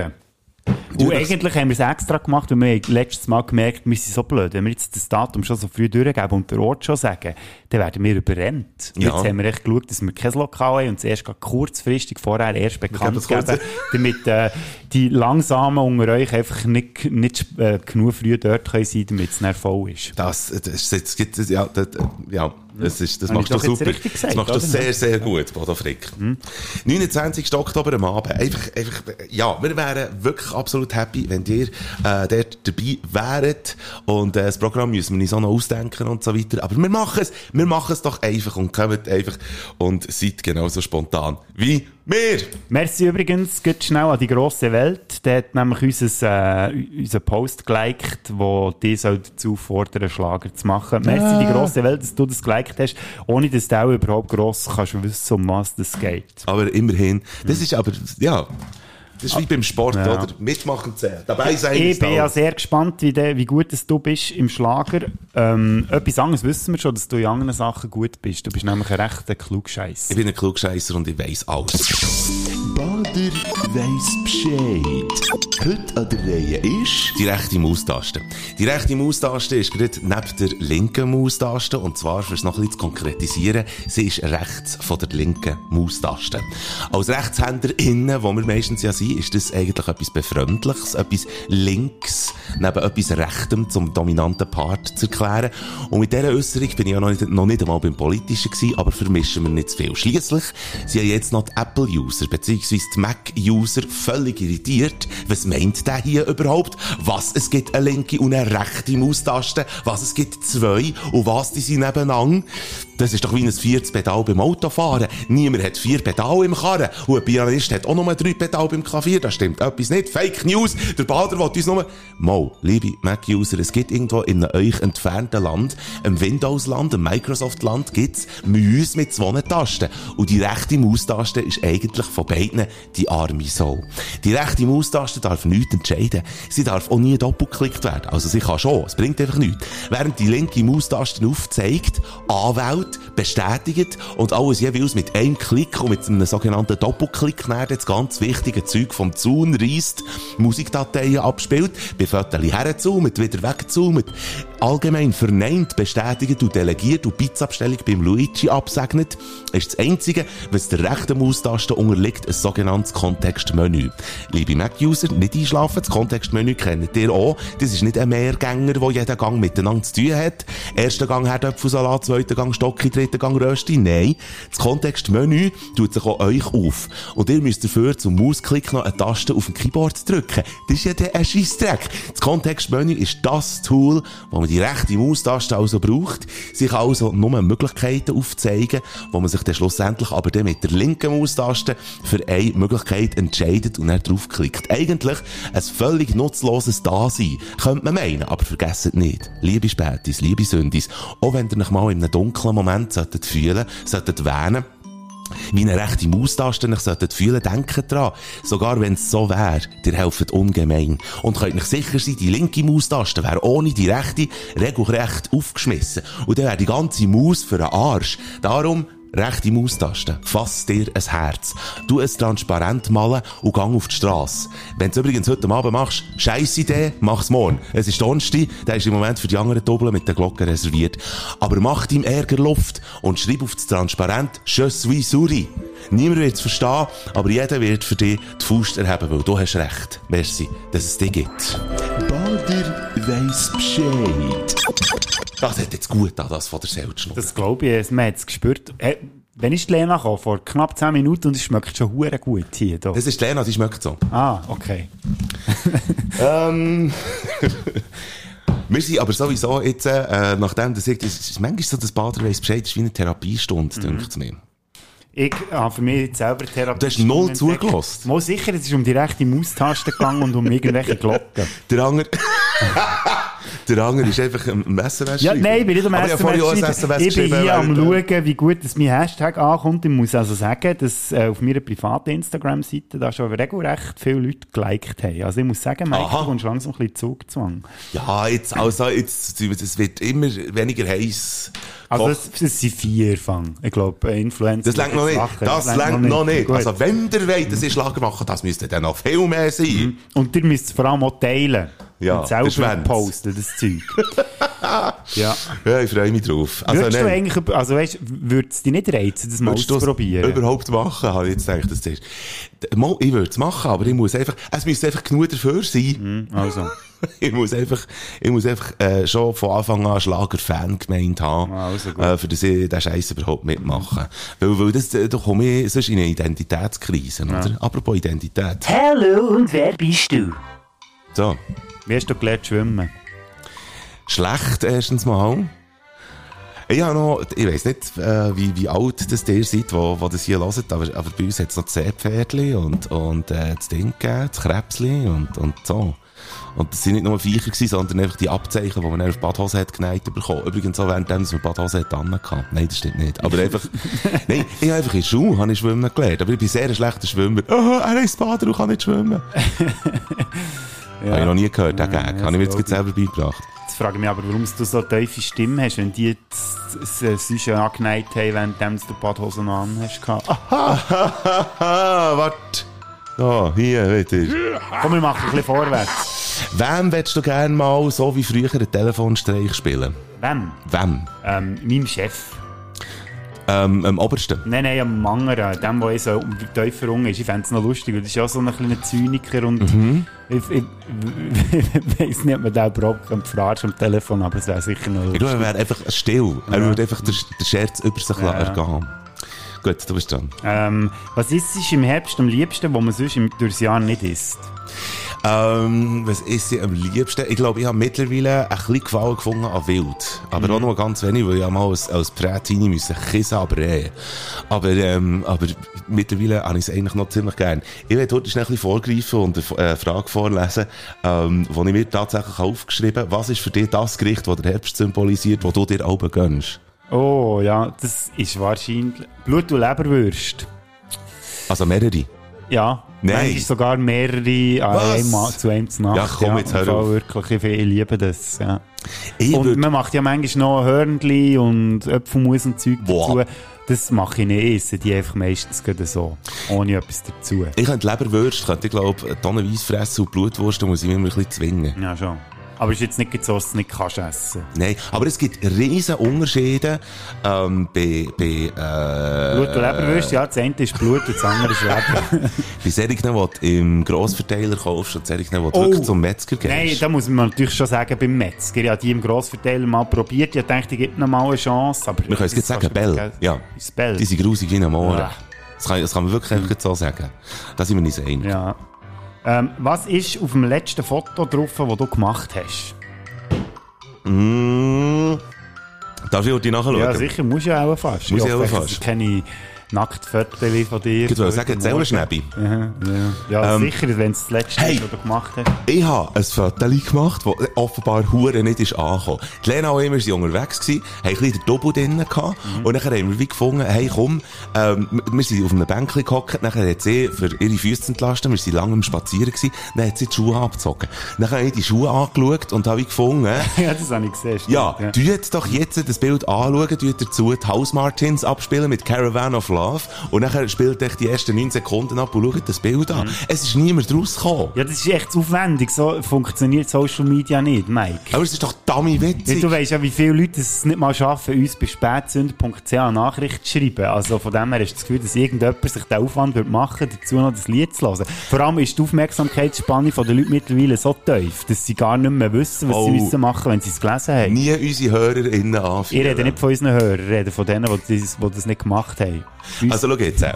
Und Natürlich. eigentlich haben wir es extra gemacht, weil wir haben letztes Mal gemerkt, wir sind so blöd. Wenn wir jetzt das Datum schon so früh durchgeben und den Ort schon sagen, dann werden wir überrennt. Ja. Jetzt haben wir echt geschaut, dass wir kein Lokal haben und es erst kurzfristig vorher erst bekannt das geben, [laughs] damit äh, die Langsamen unter euch einfach nicht, nicht äh, genug früh dort können sein damit es voll ist. Das, das, ist jetzt gibt es, ja, das, ja, das ist, das Habe machst du super. gesagt, das machst du? Hm? sehr, sehr gut, Bodo Frick. 29. Oktober am Abend. Einfach, einfach, ja, wir wären wirklich absolut happy, wenn ihr, äh, dort dabei wäret. Und, äh, das Programm müssen wir uns auch noch ausdenken und so weiter. Aber wir machen es, wir machen es doch einfach und kommt einfach und seid genauso spontan wie wir. Merci übrigens, geht schnell an die grosse Welt. Der hat nämlich unser, äh, unseren Post geliked, wo die soll dazu fordern, Schlager zu machen. Merci, die grosse Welt, dass du das geliked hast, ohne dass du auch überhaupt gross kannst wissen, um was das geht. Aber immerhin, das ist aber, ja, das ist wie beim Sport, Ja. oder? Mitmachen zählen. Dabei sein Ich bin ja sehr gespannt, wie, der, wie gut du bist im Schlager. Ähm, etwas anderes wissen wir schon, dass du in anderen Sachen gut bist. Du bist nämlich ein rechter Klugscheiß. Ich bin ein Klugscheisser und ich weiss alles. Bader weiss Bescheid. Heute an der Reihe ist... Die rechte Maustaste. Die rechte Maustaste ist gerade neben der linken Maustaste. Und zwar, für es noch ein bisschen zu konkretisieren, sie ist rechts von der linken Maustaste. Als Rechtshänderin, wo wir meistens ja sind, ist das eigentlich etwas Befremdliches, etwas Links, neben etwas Rechtem zum dominanten Part zu erklären. Und mit dieser Äußerung bin ich ja noch nicht, noch nicht einmal beim Politischen gewesen, aber vermischen wir nicht zu viel. Schliesslich sind jetzt noch die Apple-User, beziehungsweise die Mac-User völlig irritiert. Was meint der hier überhaupt? Was, es gibt eine linke und eine rechte Maustaste? Was, es gibt zwei? Und was, die sind nebeneinander? Das ist doch wie ein viertes Pedal beim Autofahren. Niemand hat vier Pedale im Karren. Und ein Pianist hat auch nur drei Pedale beim Klavier. Das stimmt etwas nicht. Fake News. Der Bader will uns nur... Mal, liebe Mac-User, es gibt irgendwo in einem euch entfernten Land, im Windows-Land, im Microsoft-Land, gibt's Mäuse mit zwei Tasten. Und die rechte Maustaste ist eigentlich von beiden die arme Sau. Die rechte Maustaste darf nichts entscheiden. Sie darf auch nie doppelklickt werden. Also sie kann schon, es bringt einfach nichts. Während die linke Maustaste aufzeigt, anwählt, bestätigt und alles jeweils mit einem Klick und mit einem sogenannten Doppelklick näher das ganz wichtige Zeug vom Zaun reißt, Musikdateien abspielt, bei Fotos herzoomt, wieder wegzoomt, allgemein verneint, bestätigt und delegiert und Pizzabstellung beim Luigi absegnet, ist das Einzige, was der rechten Maustaste unterliegt, ein sogenanntes Kontextmenü. Liebe Mac-User, nicht einschlafen, das Kontextmenü kennt ihr auch. Das ist nicht ein Mehrgänger, der jeden Gang miteinander zu tun hat. Erster Gang Herdöpfelsalat, zweiter Gang Stocki, dritter Gang Rösti. Nein, das Kontextmenü tut sich auch euch auf. Und ihr müsst dafür zum Mausklick noch eine Taste auf dem Keyboard drücken. Das ist ja der Scheissdreck. Das Kontextmenü ist das Tool, das die rechte Maustaste also braucht, sich also nur Möglichkeiten aufzeigen, wo man sich dann schlussendlich aber dann mit der linken Maustaste für eine Möglichkeit entscheidet und dann draufklickt. Eigentlich ein völlig nutzloses Dasein, könnte man meinen, aber vergesst nicht, liebe Spätis, liebe Sündis, auch wenn ihr euch mal in einem dunklen Moment solltet fühlen, solltet wähnen, wie eine rechte Maustaste euch solltet fühlen, denkt dran. Sogar wenn es so wäre, ihr helft ungemein. Und könnt euch sicher sein, die linke Maustaste wäre ohne die rechte regelrecht aufgeschmissen. Und dann wäre die ganze Maus für den Arsch. Darum, rechte Maustaste, fass dir ein Herz. Du es transparent malen und gang auf die Straße. Wenn du übrigens heute Abend machst, scheiß Idee, mach's morgen. Es ist Donnerstag, der ist im Moment für die anderen Doppeln mit der Glocke reserviert. Aber mach deinem Ärger Luft und schreib auf das Transparent Je suis Suri. Niemand wird es verstehen, aber jeder wird für dich die Faust erheben, weil du hast recht. Merci, dass es dich gibt. Bader weiss Bescheid. Das hat jetzt gut an, das von der Selbstschnur. Das glaube ich, man hat es gespürt. Äh, wenn ist die Lena gekommen? Vor knapp 10 Minuten und es schmeckt schon hure gut hier. Da. Das ist die Lena, die schmeckt so. Ah, okay. [laughs] Ähm, [laughs] wir sind aber sowieso jetzt, äh, nachdem das ich, das ist manchmal so, das Bader weiss Bescheid, ist wie eine Therapiestunde, mhm. denkt mir. Ich habe für mich selber Therapie. Du hast null zugelassen. Mal sicher, es ist um die rechte Maustaste gegangen und um [laughs] irgendwelche Glocken. Der andere... Der andere ist einfach ein SMS Ja, nein, ich bin nicht am ich SMS. SMS Ich bin hier am während- schauen, wie gut das mein Hashtag ankommt. Ich muss also sagen, dass äh, auf meiner privaten Instagram-Seite da schon regelrecht viele Leute geliked haben. Also ich muss sagen, Mike, Aha. du kommst langsam ein bisschen Zugzwang. Ja, jetzt, also, jetzt, es wird immer weniger heiß. Also es, es sind vier Fang. Ich glaube, Influencer... Das längt noch nicht. lachen. Das längt noch nicht. Gut. Also, wenn der wollt, dass ihr Schlager machen, das müsste dann noch viel mehr sein. Und ihr müsst es vor allem auch teilen. Ja, und selber posten, das Zeug. [laughs] ja. Ja, ich freue mich drauf. Also, Würdest du eigentlich, also weißt, würde es dich nicht reizen, das mal es auszuprobieren? überhaupt machen, habe ich jetzt gedacht, das ist. Mal, ich würde es machen, aber ich muss einfach, es müsste einfach genug dafür sein. Also, [laughs] Ich muss einfach, ich muss einfach, äh, schon von Anfang an Schlager-Fan gemeint haben, Also gut. äh, für das ich den Scheiß überhaupt mitmachen. Weil, weil das, äh, da komme ich sonst in eine Identitätskrise, oder? Apropos Identität. Hallo und wer bist du? So. wie hast du gelernt zu schwimmen? Schlecht, erstens mal. Ich habe noch, ich weiss nicht, äh, wie, wie alt das ihr seid, wo, wo das hier hört, aber, aber bei uns hat es noch das Seepferdli und, und, äh, das Ding gegeben, das Krebsli und, und so. Und das sind nicht nur Viecher gewesen, sondern einfach die Abzeichen, die man auf Badhose hat geneigt bekommen. Übrigens auch währenddem, dass man Badhose hat angehabt. Nein, das stimmt nicht. Aber einfach, [laughs] nein, ich habe einfach in Schuhe habe ich schwimmen gelernt. Aber ich bin sehr ein schlechter Schwimmer. Oh, er heisst Bader und kann nicht schwimmen. [laughs] Habe ich noch nie gehört, den Gag. ja, habe ich mir jetzt selber beigebracht. Frage ich mich aber, warum du so eine tiefe Stimme hast, wenn die sonst schon angeneigt haben, während du die Badhose noch an hast. Hahaha, warte. So, hier, wieder. Komm, wir machen ein bisschen vorwärts. Wem willst du gerne mal so wie früher einen Telefonstreich spielen? Wem? Wem? Ähm, meinem Chef. Ähm, am obersten. Nein, nein, am anderen, dem, der so um die tiefer unten ist. Ich fände es noch lustig, weil das ist ja so ein kleiner Zyniker und ich, ich, [laughs] ich weiss nicht, ob man den überhaupt kann verarschen am Telefon, aber es wäre sicher noch Ich lustig. glaube, er wäre einfach still. Er Ja. würde einfach den, den Scherz über sich Ja, ergehen. Gut, du bist dran. Ähm, was ist es im Herbst am liebsten, wo man sonst im, durchs Jahr nicht isst? Ähm, was ist sie am liebsten? Ich glaube, ich habe mittlerweile ein bisschen Gefallen gefunden an Wild. Aber Mhm. auch nur ganz wenig, weil ich mal als, als Prätini müssen kissen, aber eh. Aber, ähm, aber mittlerweile habe ich es eigentlich noch ziemlich gern. Ich werde heute schnell ein bisschen vorgreifen und eine äh, Frage vorlesen, ähm, die ich mir tatsächlich aufgeschrieben habe. Was ist für dich das Gericht, das der Herbst symbolisiert, das du dir auch gönnst? Oh, ja, das ist wahrscheinlich Blut- und Leberwürst. Also mehrere. Ja, Nein. manchmal sogar mehrere an einem zu einem zu Nacht. Ja, komm, jetzt hör im Fall auf. Wirklich, ich, ich liebe das, ja. Ich und man macht ja manchmal noch Hörnli und Apfelmus und Zeug Boah. dazu. Das mache ich nicht, ich esse die einfach meistens so, ohne etwas dazu. Ich könnte Leberwürste, könnte ich glaube, tonnenweise fressen und Blutwurst, da muss ich mich immer ein bisschen zwingen. Ja, schon. Aber es ist jetzt nicht so, dass du es nicht kannst essen. Nein, aber es gibt riesen Unterschiede ähm, bei, bei, äh, Blut- und Leberwürste, ja, das eine ist Blut und das andere ist Leber. bei solchen, die du im Grossverteiler kaufst und solchen, die du Oh. wirklich zum Metzger gehst. Nein, da muss man natürlich schon sagen, beim Metzger, ich habe die im Grossverteiler mal probiert, ich dachte, ich gebe noch mal eine Chance, aber... Wir können es jetzt sagen, Bell. Ja. Ist Bell. Die sind grusig wie ein Mohren. Ja. Das, kann, das kann man wirklich einfach so sagen. Da sind wir nicht einig. Ja. Ähm, was ist auf dem letzten Foto drauf, das du gemacht hast? Mm. Darf ich heute nachschauen? Ja, sicher, muss ja auch fast. Muss ich auch es fast. sind keine Nacktfotos von dir. Ich würde sagen, erzähl Schnäbi. Ja, ja. ja Ähm, sicher, wenn es das letzte hey. du gemacht hast. Ich habe ein Foto gemacht, das offenbar hure nicht ist angekommen. Die Lena und ich, waren unterwegs, gewesen, haben ein bisschen den Doppel drinnen gehabt, und dann haben wir wie gefunden, hey komm, ähm, wir sind auf einem Bänkchen gehockt, dann hat sie für ihre Füße zu entlasten, wir sind lange im Spazieren gewesen, dann hat sie die Schuhe abgezogen. Dann habe ich die Schuhe angeschaut und habe wie gefunden, [laughs] ja, das habe ich gesehen. stimmt, ja, tut doch jetzt das Bild anschauen, tut dazu die House Martins abspielen mit Caravan of Love und dann spielt echt die ersten 9 Sekunden ab und schaut das Bild an. Es ist niemand rausgekommen. Ja, das ist echt aufwendig. So funktioniert Social Media nicht, Mike. Aber es ist doch dummy Ja, witzig. du weißt ja, wie viele Leute es nicht mal schaffen, uns bei spätsünder.ch Nachricht zu schreiben. Also von dem her du das Gefühl, dass irgendjemand sich den Aufwand wird machen dazu noch das Lied zu hören. Vor allem ist die Aufmerksamkeitsspanne der Leute mittlerweile so tief, dass sie gar nicht mehr wissen, was Oh. sie müssen machen, wenn sie es gelesen haben. Nie unsere HörerInnen Ich anführen. rede nicht von unseren Hörern, ich rede von denen, die das, die das nicht gemacht haben. Also schau jetzt auch.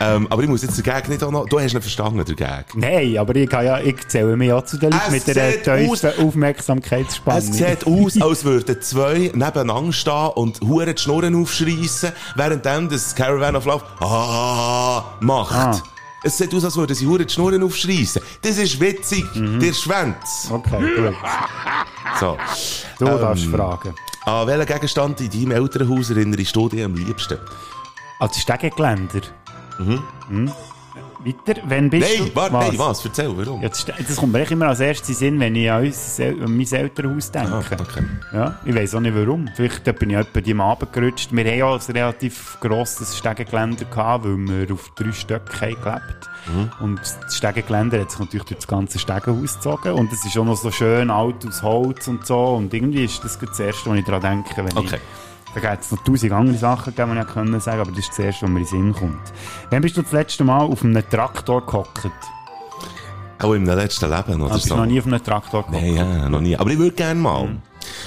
ähm, aber ich muss jetzt den Gag nicht auch noch... Du hast nicht verstanden, den Gag. Nein, aber ich, kann ja, ich zähle mich auch zu den Leuten mit einer sieht tiefen Aufmerksamkeitsspanne. Es sieht aus, als würden zwei nebeneinander stehen und hure die Schnurren aufschreissen, während das Caravan of Love ah, macht. Ah. Es sieht aus, als würden sie hure die Schnurren aufschreissen. Das ist witzig. Der Schwänz. Okay, gut. So. Du Ähm, darfst fragen. An welchen Gegenstand in deinem Elternhaus erinnerst du dich am liebsten? Als Stegengeländer. Mhm. Weiter, wenn bist Nein, du... warte, nein, was? Erzähl, warum? Ja, das, das kommt mir immer als erstes in Sinn, wenn ich an, uns, an mein Elternhaus denke. Ah, okay. Ja, ich weiss auch nicht warum. Vielleicht bin ich etwa die Abend gerutscht. Wir haben ja ein relativ grosses Stegengeländer gehabt, weil wir auf drei Stöcken gelebt Mhm. Und das Stegengeländer hat sich natürlich durch das ganze Stegenhaus gezogen. Und es ist auch noch so schön alt aus Holz und so. Und irgendwie ist das das Erste, was ich daran denke, wenn Okay. ich da gibt es noch tausend andere Sachen, die man ja können sagen, aber das ist das Erste, was mir in den Sinn kommt. Wann bist du das letzte Mal auf einem Traktor gehockt? Auch im letzten Leben oder Also bist so. du noch nie auf einem Traktor gehockt? Nein, ja, noch nie. Aber ich würde gerne mal. Mhm.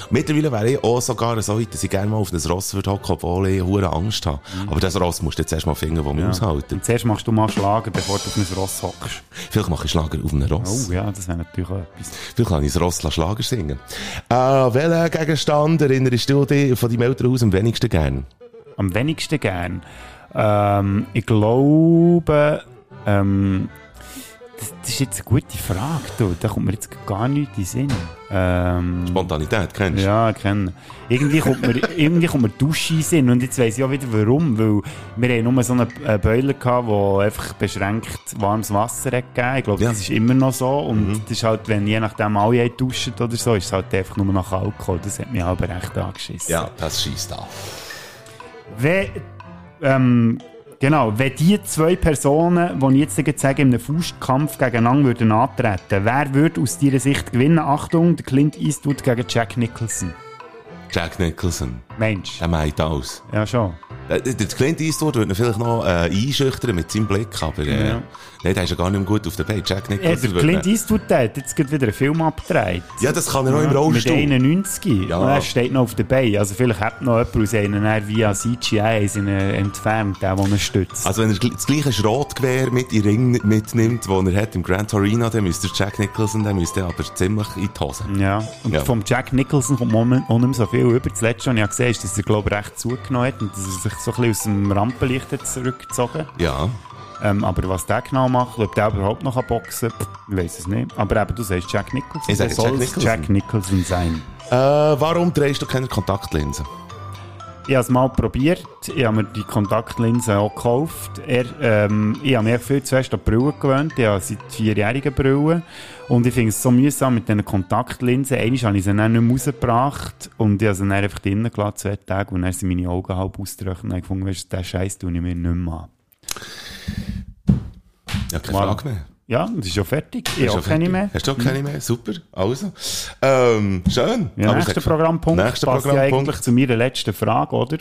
Mittlerweile wäre ich auch sogar so weit, dass ich gerne mal auf ein Ross würde hocken, obwohl ich hure Angst habe. Mhm. Aber das Ross musst du jetzt erst mal finden, das mich aushalten. Und zuerst machst du mal Schlager, bevor du auf ein Ross hockst. Vielleicht mache ich Schlager auf einem Ross. Oh ja, das wäre natürlich auch etwas. Vielleicht kann ich das Ross Schlager singen. Äh, welchen Gegenstand erinnerst du dich von deinem Elternhaus am wenigsten gern? Am wenigsten gern. Ähm, ich glaube, ähm, das, das ist jetzt eine gute Frage, du. Da kommt mir jetzt gar nichts in den Sinn. Ähm, Spontanität, kennst du? Ja, ich kenne. Irgendwie kommt mir, [laughs] irgendwie kommt mir Dusche in Sinn. Und jetzt weiss ich auch wieder warum. Weil wir haben nur so einen Boiler gehabt, der einfach beschränkt warmes Wasser hat gegeben. Ich glaube, Ja. das ist immer noch so. Und das ist halt, wenn je nachdem alle duschen oder so, ist es halt einfach nur nach Alkohol. Das hat mich aber recht angeschissen. Ja, das schießt an. Wenn, ähm, genau, wenn die zwei Personen, die ich jetzt sage, in einem Faustkampf gegeneinander würden antreten, wer würde aus deiner Sicht gewinnen? Achtung, Clint Eastwood gegen Jack Nicholson. Jack Nicholson, Mensch. der meint alles. Ja, schon. Äh, Der Clint Eastwood würde ihn vielleicht noch äh, einschüchtern mit seinem Blick, aber äh, Ja. nein, der ist ja gar nicht mehr gut auf der Beine. Jack Ja, Nicholson der würde Clint ihn- Eastwood der hat jetzt gerade wieder einen Film abgedreht. Ja, das kann er auch im Mit Rollstuhl. 91. Ja. Und er steht noch auf der Beine. Also vielleicht hat noch jemand aus dann via CGI sind entfernt, der, der ihn stützt. Also wenn er das gleiche Schrotgewehr mit in den Ring mitnimmt, das er hat im Grand Torino, dann müsste der Jack Nicholson, der müsste aber ziemlich in die Hose. Ja, und Ja. vom Jack Nicholson kommt man auch nicht mehr so viel über. Das letzte, was ich gesehen habe, ist, dass er, glaube ich, recht zugenommen hat und dass er sich so ein bisschen aus dem Rampenlicht hat zurückgezogen Ja. ähm, Aber was der genau macht, ob der überhaupt noch boxen kann, ich weiß es nicht. Aber eben, du sagst Jack Nicholson. Ich sage Jack Nicholson. Jack Nicholson sein. Äh, warum drehst du keine Kontaktlinsen? Ich habe es mal probiert. Ich habe mir die Kontaktlinsen auch gekauft. Er, ähm, ich habe mich viel zu fest an die Brille gewöhnt. Ich habe seit vierjährigen Brille. Und ich finde es so mühsam mit diesen Kontaktlinsen. Einmal habe ich sie dann nicht mehr rausgebracht. Und ich habe sie dann einfach drinnen gelassen, zwei Tage. Und dann sind meine Augen halb ausgetrocknet. Und ich habe gefunden, weißt du, den Scheiß tue ich mir nicht mehr an. Ja, keine. Frage mehr. Ja, das ist schon fertig. Ich habe keine mehr. Hast du auch keine mehr? Super. Also. Ähm, schön. Ja, Aber nächster Programmpunkt Nächster passt ja Programmpunkt. eigentlich zu meiner letzten Frage, oder?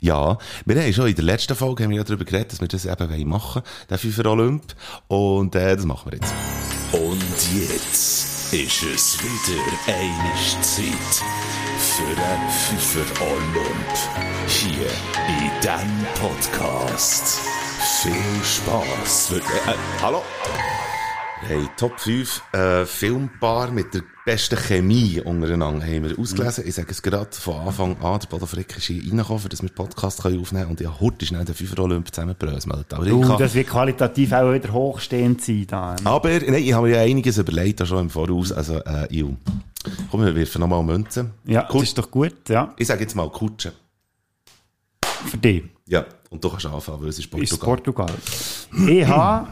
Ja, wir haben schon in der letzten Folge haben wir ja darüber geredet, dass wir das eben wollen machen den Fünfer Olymp. Und äh, das machen wir jetzt. Und jetzt ist es wieder eine Zeit für den Pfeffer Olymp. Hier in diesem Podcast. Viel Spaß. Äh, äh, hallo? Hey, Top 5 äh, Filmpaar mit der besten Chemie untereinander haben wir ausgelesen. Ich sage es gerade von Anfang an, der Bodo Frick ist hier reingekommen, dass wir den Podcast können aufnehmen können und ich habe heute schnell den 5 Olymp zusammengebröselt. Aber uh, das wird qualitativ auch wieder hochstehend sein. Da. Aber, nein, ich habe mir ja einiges überlegt, da schon im Voraus, also, äh, Iu. Komm, wir werfen nochmal Münzen. Ja, Kut das ist doch gut, ja. Ich sage jetzt mal Kutsche. Für dich? Ja, und du kannst anfangen, weil es ist Portugal. Ist Portugal. ich [clears throat] habe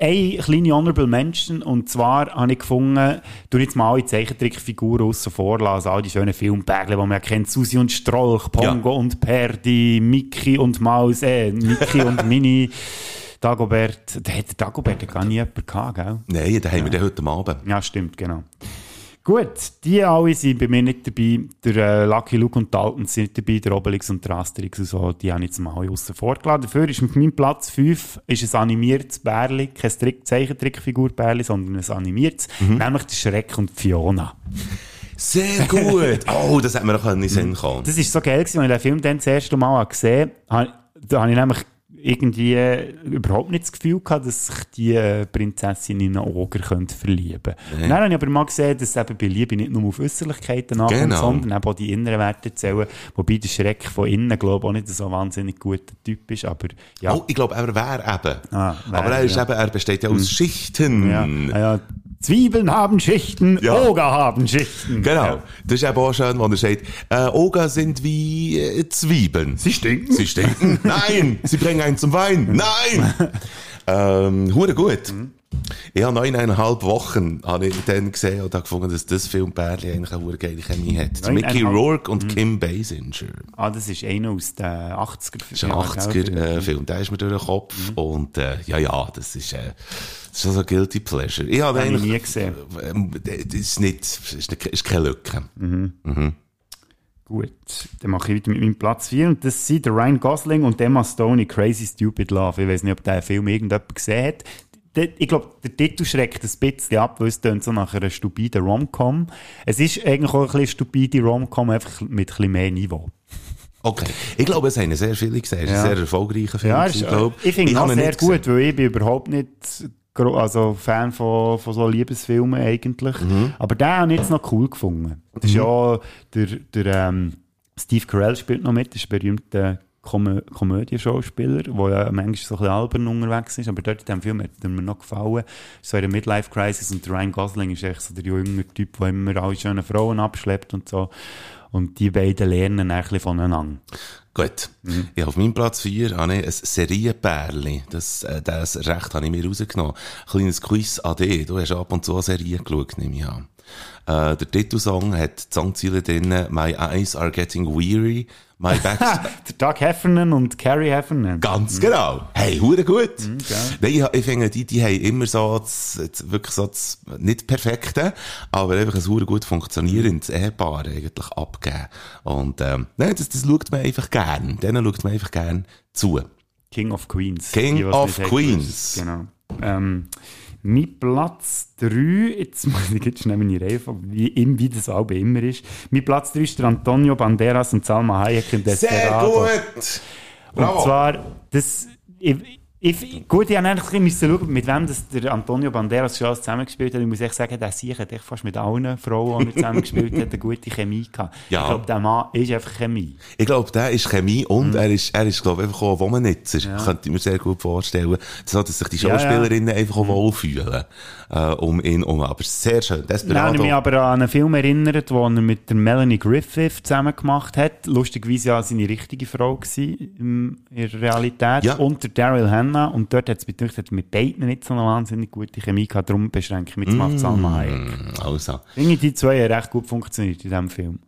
eine kleine Honorable Mention, und zwar habe ich gefunden, du jetzt mal alle Zeichentrickfiguren aussen vorlassen, all die schönen Filmpärchen, die man kennt, Susi und Strolch, Pongo ja. und Perdi, Mickey und Maus, äh, Mickey und [laughs] Mini, Dagobert, da hat der Dagobert gar nie jemanden gehabt, gell? Nein, da haben wir den heute Abend. Ja, stimmt, genau. Gut, die alle sind bei mir nicht dabei. Der äh, Lucky Luke und Dalton sind nicht dabei, der Obelix und der Asterix und so, die habe ich jetzt mal außen vorgeladen. Dafür ist auf meinem Platz 5 ist ein animiertes Bärli, kein Trick Zeichentrickfigur Bärli, sondern ein animiertes, mhm. nämlich der Schreck und Fiona. Sehr gut. oh, das hat mir noch in den Sinn kommen. Das ist so geil gewesen, als ich den Film dann das erste Mal gesehen habe. Da habe ich nämlich irgendwie äh, überhaupt nicht das Gefühl gehabt, dass sich die äh, Prinzessin in einen Oger könnte verlieben könnte. Nee. Dann habe ich aber mal gesehen, dass eben bei Liebe nicht nur auf Äußerlichkeiten ankommt, genau. sondern eben auch die inneren Werte zählen, wobei der Schreck von innen, glaube ich, auch nicht so ein wahnsinnig guter Typ ist, aber ja. Oh, ich glaube, er wäre eben. Ah, wär, aber er, ist ja. eben, er besteht ja aus hm. Schichten. Ja, ah, ja Zwiebeln haben Schichten, ja. Oger haben Schichten. Genau. Ja. Das ist eben auch schön, wenn er sagt, äh, Oger sind wie äh, Zwiebeln. Sie stinken. Sie stinken. Nein! Sie bringen einen zum Wein. Nein! [laughs] ähm, hure gut. Mhm. Ich habe neuneinhalb Wochen habe ich dann gesehen und habe gefunden, dass das Filmpärchen eigentlich eine geile Chemie hat. Mickey Rourke und mhm. Kim Basinger. Ah, das ist einer aus den 80er Filmen. Das ist ein 80er-Film, äh, der ist mir durch den Kopf. Mhm. Und äh, ja, ja, das ist, äh, das ist so ein Guilty Pleasure. Ich habe hab nie gesehen. Äh, das ist nicht, ist, nicht, ist keine Lücke. Mhm. Mhm. Gut, dann mache ich weiter mit meinem Platz 4 und das sind der Ryan Gosling und Emma Stone in Crazy Stupid Love. Ich weiß nicht, ob der Film irgendjemand gesehen hat ich glaube, der Titel schreckt ein bisschen ab, weil es dann so nach einer stupiden Rom-Com. Es ist eigentlich auch ein bisschen stupide Rom-Com, einfach mit ein bisschen mehr Niveau. Okay. Ich glaube, es haben sehr viele gesehen. Es ist ja. ein sehr erfolgreicher Film. Ja, ist, ich, ich finde ihn sehr gut, weil ich bin überhaupt nicht also Fan von, von so Liebesfilmen eigentlich. Mhm. Aber den habe ich jetzt noch cool gefunden. Das ist mhm. ja der, der ähm, Steve Carell spielt noch mit, das ist berühmter Komö Komödieschauspieler, der ja manchmal so ein bisschen albern unterwegs ist, aber dort in diesem Film hat er mir noch gefallen. So eine Midlife-Crisis und Ryan Gosling ist echt so der junge Typ, der immer alle schönen Frauen abschleppt und so. Und die beiden lernen ein bisschen voneinander. Gut. Mhm. Ja, auf meinem Platz 4 habe ich ein Serienpärli. Das, äh, das Recht habe ich mir rausgenommen. Ein kleines Quiz dich. Du hast ab und zu eine Serie geschaut, nehme ich an. Äh, der Titelsong hat die Songziele drin, My Eyes Are Getting Weary, My Back's... [laughs] der Doug Heffernan und Carrie Heffernan. Ganz mhm. genau. Hey, hure gut. Mhm, Nein, ich, ich finde, die, die haben immer so das, das, wirklich so das, nicht perfekte, aber einfach ein hure gut funktionierendes Ehepaar eigentlich abgeben. Und, ähm, nein, das, das schaut man einfach gern. Denen schaut man einfach gern zu. King of Queens. King die, of Queens. Genau. Ähm, mein Platz 3, jetzt muss ich jetzt schnell meine Reihe wie, wie das auch immer ist. Mein Platz 3 ist der Antonio Banderas und Salma Hayek in Desperado. Sehr gut! Bravo. Und zwar, das, ich, ich, gut, ich habe eigentlich schauen, mit wem das der Antonio Banderas schon zusammengespielt hat. Ich muss echt sagen, der Sieg hat echt fast mit allen Frauen, die er zusammengespielt hat, eine gute Chemie gehabt. Ja. Ich glaube, der Mann ist einfach Chemie. Ich glaube, der ist Chemie und mhm. er ist, er ist, glaube ich, einfach auch ein Womannitzer. Ja. Könnte ich mir sehr gut vorstellen. So, dass sich die Schauspielerinnen ja, ja. einfach auch mhm. wohlfühlen. Äh, um ihn um. Aber sehr schön. Desperado. Ich mich aber an einen Film erinnert, den er mit der Melanie Griffith zusammen gemacht hat. Lustigerweise ja seine richtige Frau gewesen in der Realität. Ja. Und der Daryl Hannah Salma und dort hat es mit, mit beiden nicht so eine wahnsinnig gute Chemie gehabt, darum beschränke ich mich jetzt auf Salma Hayek. Also. Irgendwie die zwei haben recht gut funktioniert in diesem Film.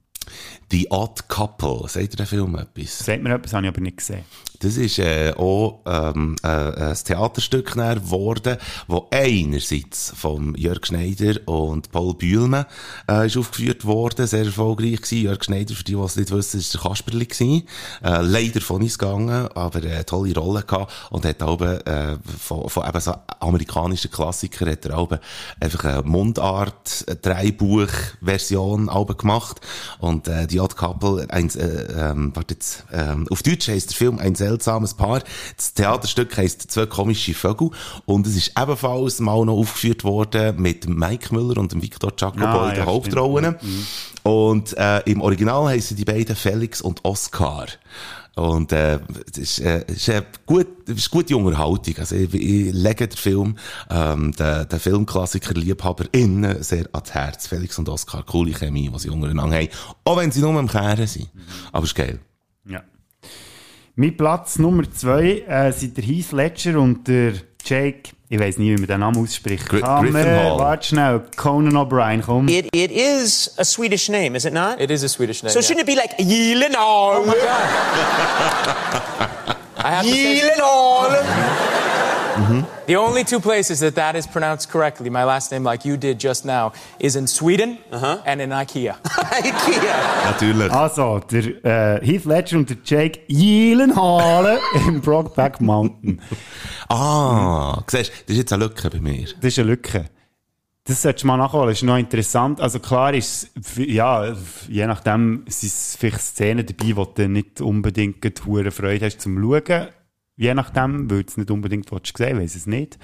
The Odd Couple, sagt ihr den Film etwas? Sagt mir etwas, habe ich aber nicht gesehen. Das ist äh, auch ähm, äh, ein Theaterstück geworden, wo einerseits von Jörg Schneider und Paul Bühlmann äh, ist aufgeführt worden, sehr erfolgreich gewesen. Jörg Schneider, für die, die es nicht wissen, ist der Kasperli gewesen. Äh, leider von uns gegangen, aber äh, tolle Rolle gehabt und hat auch äh, von, von eben so amerikanischen Klassikern hat er auch einfach eine Mundart, Dreibuch-Version gemacht und äh, die Odd Couple, ein, äh, ähm, jetzt, äh, auf Deutsch heisst der Film ein seltsames Paar. Das Theaterstück heisst «Zwei komische Vögel» und es ist ebenfalls mal noch aufgeführt worden mit Mike Müller und dem Victor Jacobo Ah, in den ja, Hauptrollen. Und äh, im Original heißen die beiden Felix und Oscar. Und äh, es ist, äh, ist, äh, gut, ist gute Unterhaltung. Also ich, ich lege den Film, ähm, den, den Filmklassiker LiebhaberInnen sehr ans Herz. Felix und Oscar, coole Chemie, die sie untereinander haben. Auch wenn sie nur am Kehren sind. Aber es ist geil. Ja. Mein Platz Nummer zwei äh, sind der Heath Ledger und der Jake, ich weiß nicht, wie man den Namen ausspricht. Man- Gyllenhaal. Warte schnell, Conan O'Brien, komm. It, it is a Swedish name, is it not? It is a Swedish name. so yeah. shouldn't it be like Gyllenhaal? [laughs] I have to Gyllenhaal. the only two places that that is pronounced correctly, my last name, like you did just now, is in Sweden and in IKEA. [laughs] IKEA. Natürlich. Also, der äh, Heath Ledger und der Jake Gyllenhaal [laughs] im Brokeback Mountain. Ah, siehst du, das ist jetzt eine Lücke bei mir. Das ist eine Lücke. Das solltest du mal nachholen, das ist noch interessant. Also klar ist, ja, je nachdem sind es vielleicht Szenen dabei, wo du nicht unbedingt hure Freude hast zum Schauen. Je nachdem, weil du es nicht unbedingt willst sehen, weiß es nicht.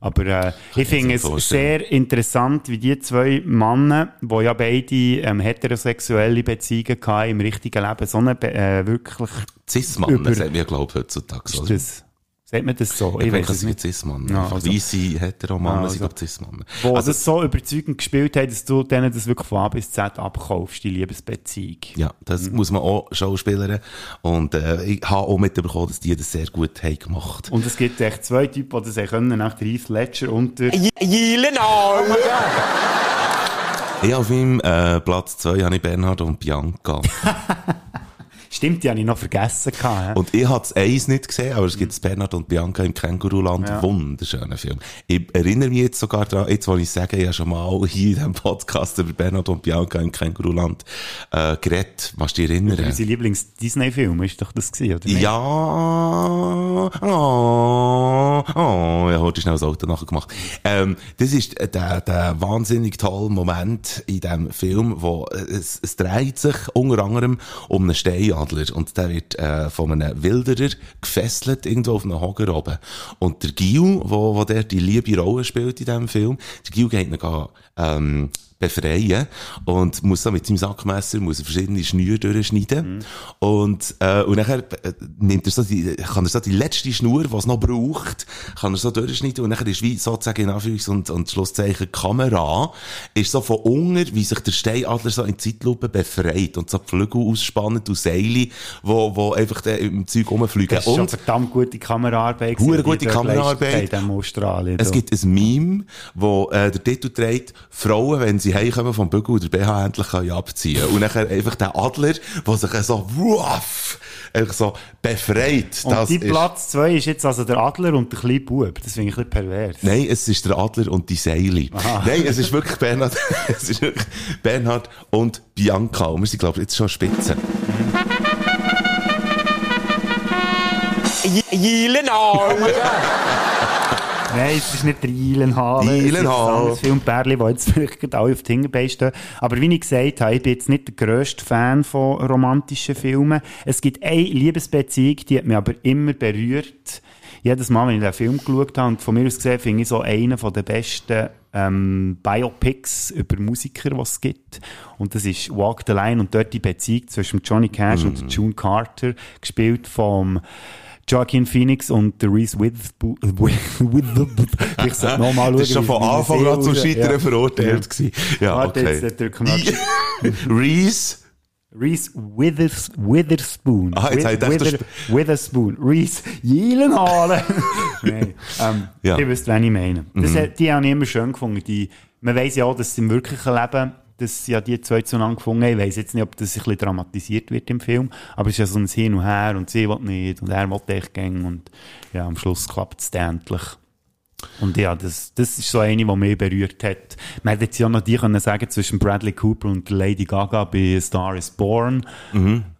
Aber äh, ich finde es vorstellen. sehr interessant, wie die zwei Männer, die ja beide ähm, heterosexuelle Beziehungen hatten im richtigen Leben, so eine äh, wirklich, Cis-Mann, Über- sagt mir, glaube ich, heutzutage. ist das, sagt man das so? Ich, Ich weiß es sind nicht. Cis-Mann. Ja, also- Weisse Hetero-Männer sind, also- ich, Cis-Mann. Wo Also, das so überzeugend gespielt hat, dass du denen das wirklich von A bis Z abkaufst, die Liebesbeziehung. Ja, das muss man auch Schauspielern. Und äh, ich habe auch mitbekommen, dass die das sehr gut haben gemacht Und es gibt echt zwei Typen, die das können, nach der Heath Ledger und der... Gyllenhaal. Ich auf meinem äh, Platz 2 habe ich Bernhard und Bianca. [laughs] Stimmt, die habe ich noch vergessen. Gehabt, ja. und ich habe das eins nicht gesehen, aber es gibt das Bernhard und Bianca im Känguruland. Ja. Wunderschöner Film. Ich erinnere mich jetzt sogar daran, jetzt wo ich sage, ich habe schon mal [laughs] hier in diesem Podcast über Bernhard und Bianca im Känguruland äh, geredet. Du dich erinnern? Unser Lieblings-Disney-Film, ist doch das gewesen, oder? nicht? Ja, oh, oh, ja, heute schnell das Auto nachgemacht. Ähm, das ist der, der wahnsinnig tolle Moment in diesem Film, wo es, es dreht sich unter anderem um einen Steinadler und der wird äh, von einem Wilderer gefesselt irgendwo auf einem Hocker oben. Und der Gil, wo, wo der die liebe Rolle spielt in diesem Film, der Gil geht ihn ähm, befreien und muss dann mit seinem Sackmesser muss er verschiedene Schnüre durchschneiden und äh, und nachher äh, nimmt er so die kann er so die letzte Schnur was es noch braucht kann er so durchschneiden und nachher ist wie sozusagen in Anführungs- und, und Schlusszeichen die Kamera ist so von unten wie sich der Steinadler so in Zeitlupe befreit und so die Flügel ausspannt und Seile wo, wo einfach im Zeug rumfliegen Das ist schon und verdammt gute Kameraarbeit. Hure gute Kameraarbeit. Es gibt ein Meme, wo äh, der Titel trägt, Frauen, wenn sie heimkommen vom Bügel, der BH endlich kann abziehen Und dann einfach der Adler, der sich so, wuff, einfach so befreit. Und das die ist, Platz zwei ist jetzt also der Adler und der kleine Bub. Das finde ich ein bisschen pervers. Nein, es ist der Adler und die Seile. [laughs] Nein, es ist wirklich Bernhard, [laughs] es ist wirklich Bernhard und Bianca. Und wir sind, glaube ich, jetzt schon Spitze. Gyllenhaal. Nein, es ist nicht der Eilenhall. Eilenhall. Es ist ein Filmpärchen, die jetzt [laughs] vielleicht gerade alle auf die Hinterbeine stehen. Aber wie ich gesagt habe, ich bin jetzt nicht der grösste Fan von romantischen Filmen. Es gibt eine Liebesbeziehung, die hat mich aber immer berührt. Jedes Mal, wenn ich den Film geschaut habe, und von mir aus gesehen, finde ich so einen den besten ähm, Biopics über Musiker, die es gibt. Und das ist Walk the Line und dort die Beziehung zwischen Johnny Cash und June Carter, gespielt vom Joaquin Phoenix und der Reese Witherspoon. [laughs] ich sollte nochmal schauen. Das ist schon von Anfang sie an zum Scheitern ja. verurteilt gewesen. Ja, Warte, okay. jetzt drücken wir Reese, Reese Withers, Witherspoon. Ah, jetzt gedacht, Wither, Witherspoon. Reese Jelenhalen. [laughs] Nein. Ähm, Ja. Ihr wisst, wen ich meine. Das, hat- Die habe ich immer schön gefunden. Die, man weiss ja auch, dass im wirklichen Leben dass ja die zwei zueinander gefunden haben. Ich weiss jetzt nicht, ob das ein bisschen dramatisiert wird im Film, aber es ist ja so ein Hin und Her und sie will nicht und er will echt gehen und ja, am Schluss klappt es endlich. Und ja, das, das ist so eine, die mich berührt hat. Man hätte jetzt ja noch die können sagen zwischen Bradley Cooper und Lady Gaga bei Star is Born,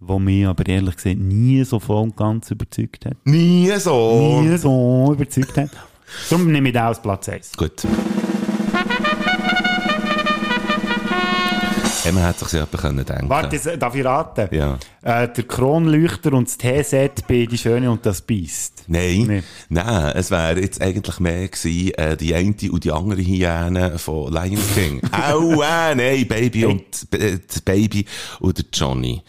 wo mich aber ehrlich gesagt nie so voll und ganz überzeugt hat. nie so. Nie so überzeugt hat. Darum nehme ich den aus Platz 1. Gut. Dem hat sich jemand können denken Warte, jetzt, darf ich raten? Ja. Äh, der Kronleuchter und das T-Set bei Die Schöne und das Biest. Nein, Nee. nein, es wäre jetzt eigentlich mehr gewesen, äh, die eine und die andere Hyäne von Lion King. [laughs] Aua, nein, Baby und, äh, das Baby und der Johnny.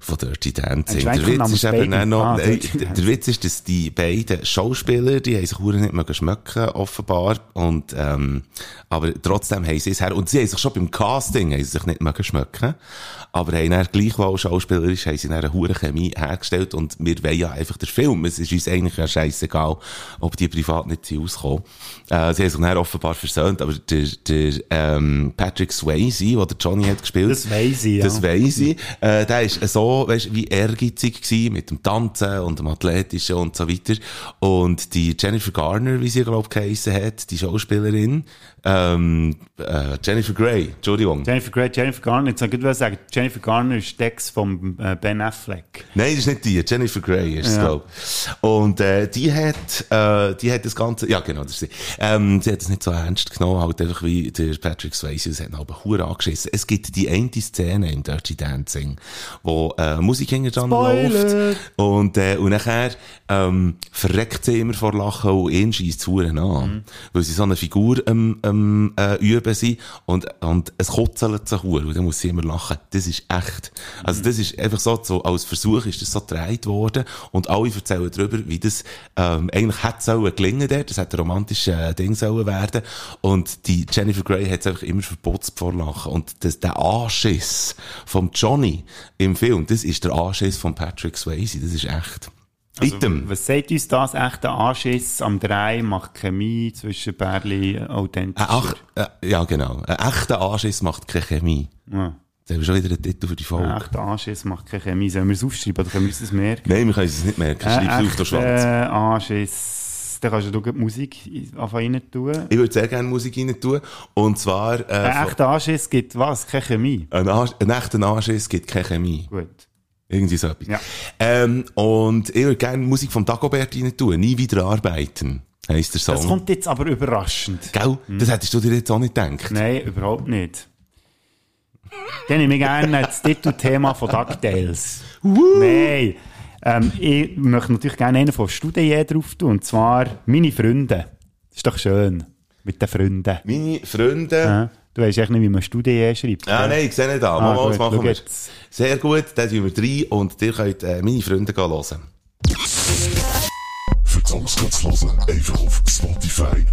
Von Dirty Dancing. Der Witz ist eben auch noch, Ah, Dirty der. Witz ist, dass die beiden Schauspieler, die haben sich nicht mögen schmecken, offenbar. Und, ähm, aber trotzdem haben sie es her, und sie haben sich schon beim Casting, haben sie sich nicht mögen schmecken. Aber haben dann gleichwohl schauspielerisch, haben sie eine hure Chemie hergestellt und wir wollen ja einfach den Film. Es ist uns eigentlich ja scheissegal, ob die privat nicht rauskommen. Äh, sie haben sich dann offenbar versöhnt, aber der, der, ähm, Patrick Swayze, der Johnny hat gespielt. Das ich, ja. Das ich. Äh, der ist so, weisst, wie ehrgeizig gewesen mit dem Tanzen und dem Athletischen und so weiter. Und die Jennifer Garner, wie sie, glaub geheissen hat, die Schauspielerin, ähm, äh, Jennifer Grey, Entschuldigung. Jennifer Grey, Jennifer Garner, jetzt wollte ich sagen, Jennifer Garner ist Dex von äh, Ben Affleck. Nein, das ist nicht die. Jennifer Grey ist es, Ja. glaub Und, äh, die hat, äh, die hat das Ganze, ja, genau, das ist sie. Ähm, sie hat es nicht so ernst genommen, halt einfach wie der Patrick Swayze, es hat aber hure angeschissen. Es gibt die eine Szene im Dirty Dancing, wo, äh, Musik hinter dran läuft. Und, äh, und nachher, ähm, verreckt sie immer vor Lachen und ihn scheisst hure an. Weil sie so eine Figur, ähm, ähm, äh, üben sind und, und es kutzelt sich hure und dann muss sie immer lachen. Das ist echt. Also das ist einfach so, so als Versuch ist das so gedreht worden und alle erzählen darüber, wie das, ähm, eigentlich hätte sollen gelingen dort. Das hätte ein romantisches äh, Ding sollen werden. Und die Jennifer Grey hat es einfach immer verputzt vor Lachen. Und das, der Anschiss vom Johnny im Film, das ist der Anschiss von Patrick Swayze. Das ist echt. Item. Was sagt uns das? Echter Anschiss am Drei macht Chemie zwischen Bärli authentisch. Äh, ja, genau. Ein echter Anschiss macht keine Chemie. Ja. Das haben wir schon wieder einen Titel für die Folge. Ein echter Anschiss macht keine Chemie. Sollen wir es aufschreiben oder können wir uns das merken? Nein, wir können es nicht merken. Schreib es auf den Schwanz. Äh, Anschiss. Dann kannst du die Musik anfangen rein tun. Ich würde sehr gerne Musik rein tun. Und zwar, äh, Ein echter Anschiss gibt was? Keine Chemie. ein, ein echter Anschiss gibt keine Chemie. Gut. Irgendwie so etwas. Ja. Ähm, und ich würde gerne Musik vom Dagobert rein tun. Nie wieder arbeiten, heisst der Song. Das kommt jetzt aber überraschend. Gell? Das hättest du dir jetzt auch nicht gedacht. Nein, überhaupt nicht. Dann nehme ich gerne das Titelthema von DuckTales. Nein. Ähm, ich möchte natürlich gerne einen von Studie drauf tun, und zwar «Meine Freunde». Ist doch schön. Mit den Freunden. Meine Freunde... Ja. Du weißt echt nicht, wie man Studie schreibt. Ah, gell? nein, ich sehe nicht an. Ah, Mal, mal, das gut, machen wir. jetzt. Sehr gut, dann tun wir rein und ihr könnt äh, meine Freunde hören. Für die Songs kannst du hören, einfach auf Spotify,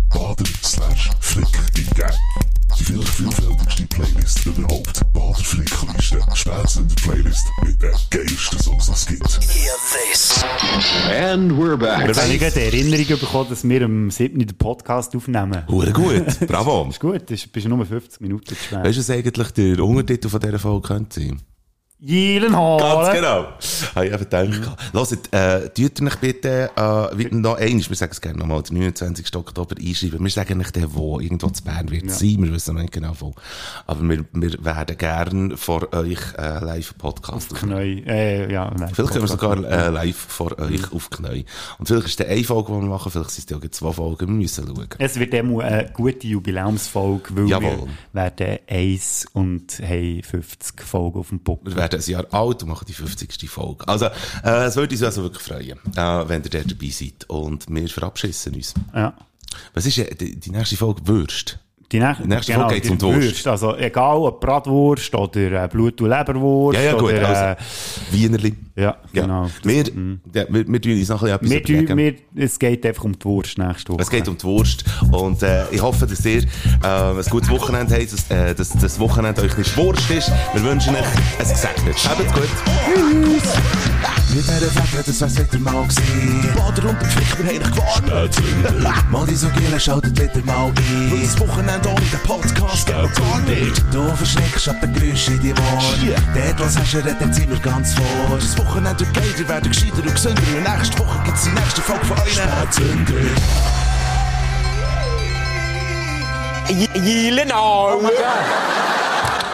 And we're back. Jetzt habe ich gerade die Erinnerung bekommen, dass wir am 7. den Podcast aufnehmen. Hure gut, [laughs] bravo. Ist gut, das bist nur 50 Minuten spät. Weißt du, was eigentlich der Untertitel von dieser Folge könnte sein? Jilenhalen. Ganz genau. Habe ich eben gedacht. Hört, äh, tut euch bitte, äh, noch eins, wir sagen es gerne nochmal, den 29. Oktober einschreiben. Wir sagen nicht der wo, irgendwo zu Bern wird es sein, wir wissen noch nicht genau wo. Aber wir, wir werden gern vor euch, äh, live Podcast aufnehmen. Knäu. Äh, ja, nein. Vielleicht können wir sogar äh, live vor euch aufknäuen. Und vielleicht ist es eine Folge, die wir machen, vielleicht sind es ja zwei Folgen, wir müssen schauen. Es wird eben eine gute Jubiläumsfolge, weil Jawohl. wir werden eins und haben 50 Folgen auf dem Buckel. Werden ein Jahr alt und machen die 50. Folge. Also, äh, es würde uns also wirklich freuen, äh, wenn ihr dort dabei seid. Und wir verabschissen uns. Ja. Was ist äh, die, die nächste Folge? Würst? Die nächste, nächste Folge geht's um die Wurst. Also egal ob Bratwurst oder äh, Blut- und Leberwurst. Ja, ja, gut. Oder, äh, Also, Wienerli. ja, genau. Wir, ja, wir, wir tun uns noch ein bisschen Wir, etwas wir, überlegen. wir, es geht einfach um die Wurst nächste Woche. Es geht um die Wurst. Und äh, ich hoffe, dass ihr äh, ein gutes Wochenende habt, dass, äh, dass das Wochenende euch nicht Wurst ist. Wir wünschen euch ein gesegnetes. Habt's gut. Mit dieser Fette, das wär's wieder mal gewesen. Bader und der Flick, wir haben gewarnt. Mal die so Giele, schaltet wieder mal ein. Weil das Wochenende ohne den Podcast geht gar nicht. Du verschreckst ab den Geräuschen in die Ohren. Dort, was hast du, redet sind wir ganz vor. Das Wochenende wird geiler, wir werden gescheiter und gesünder. Und nächste Woche gibt's die nächste Folge von euch. Spätzünder. Yielen Oh my God.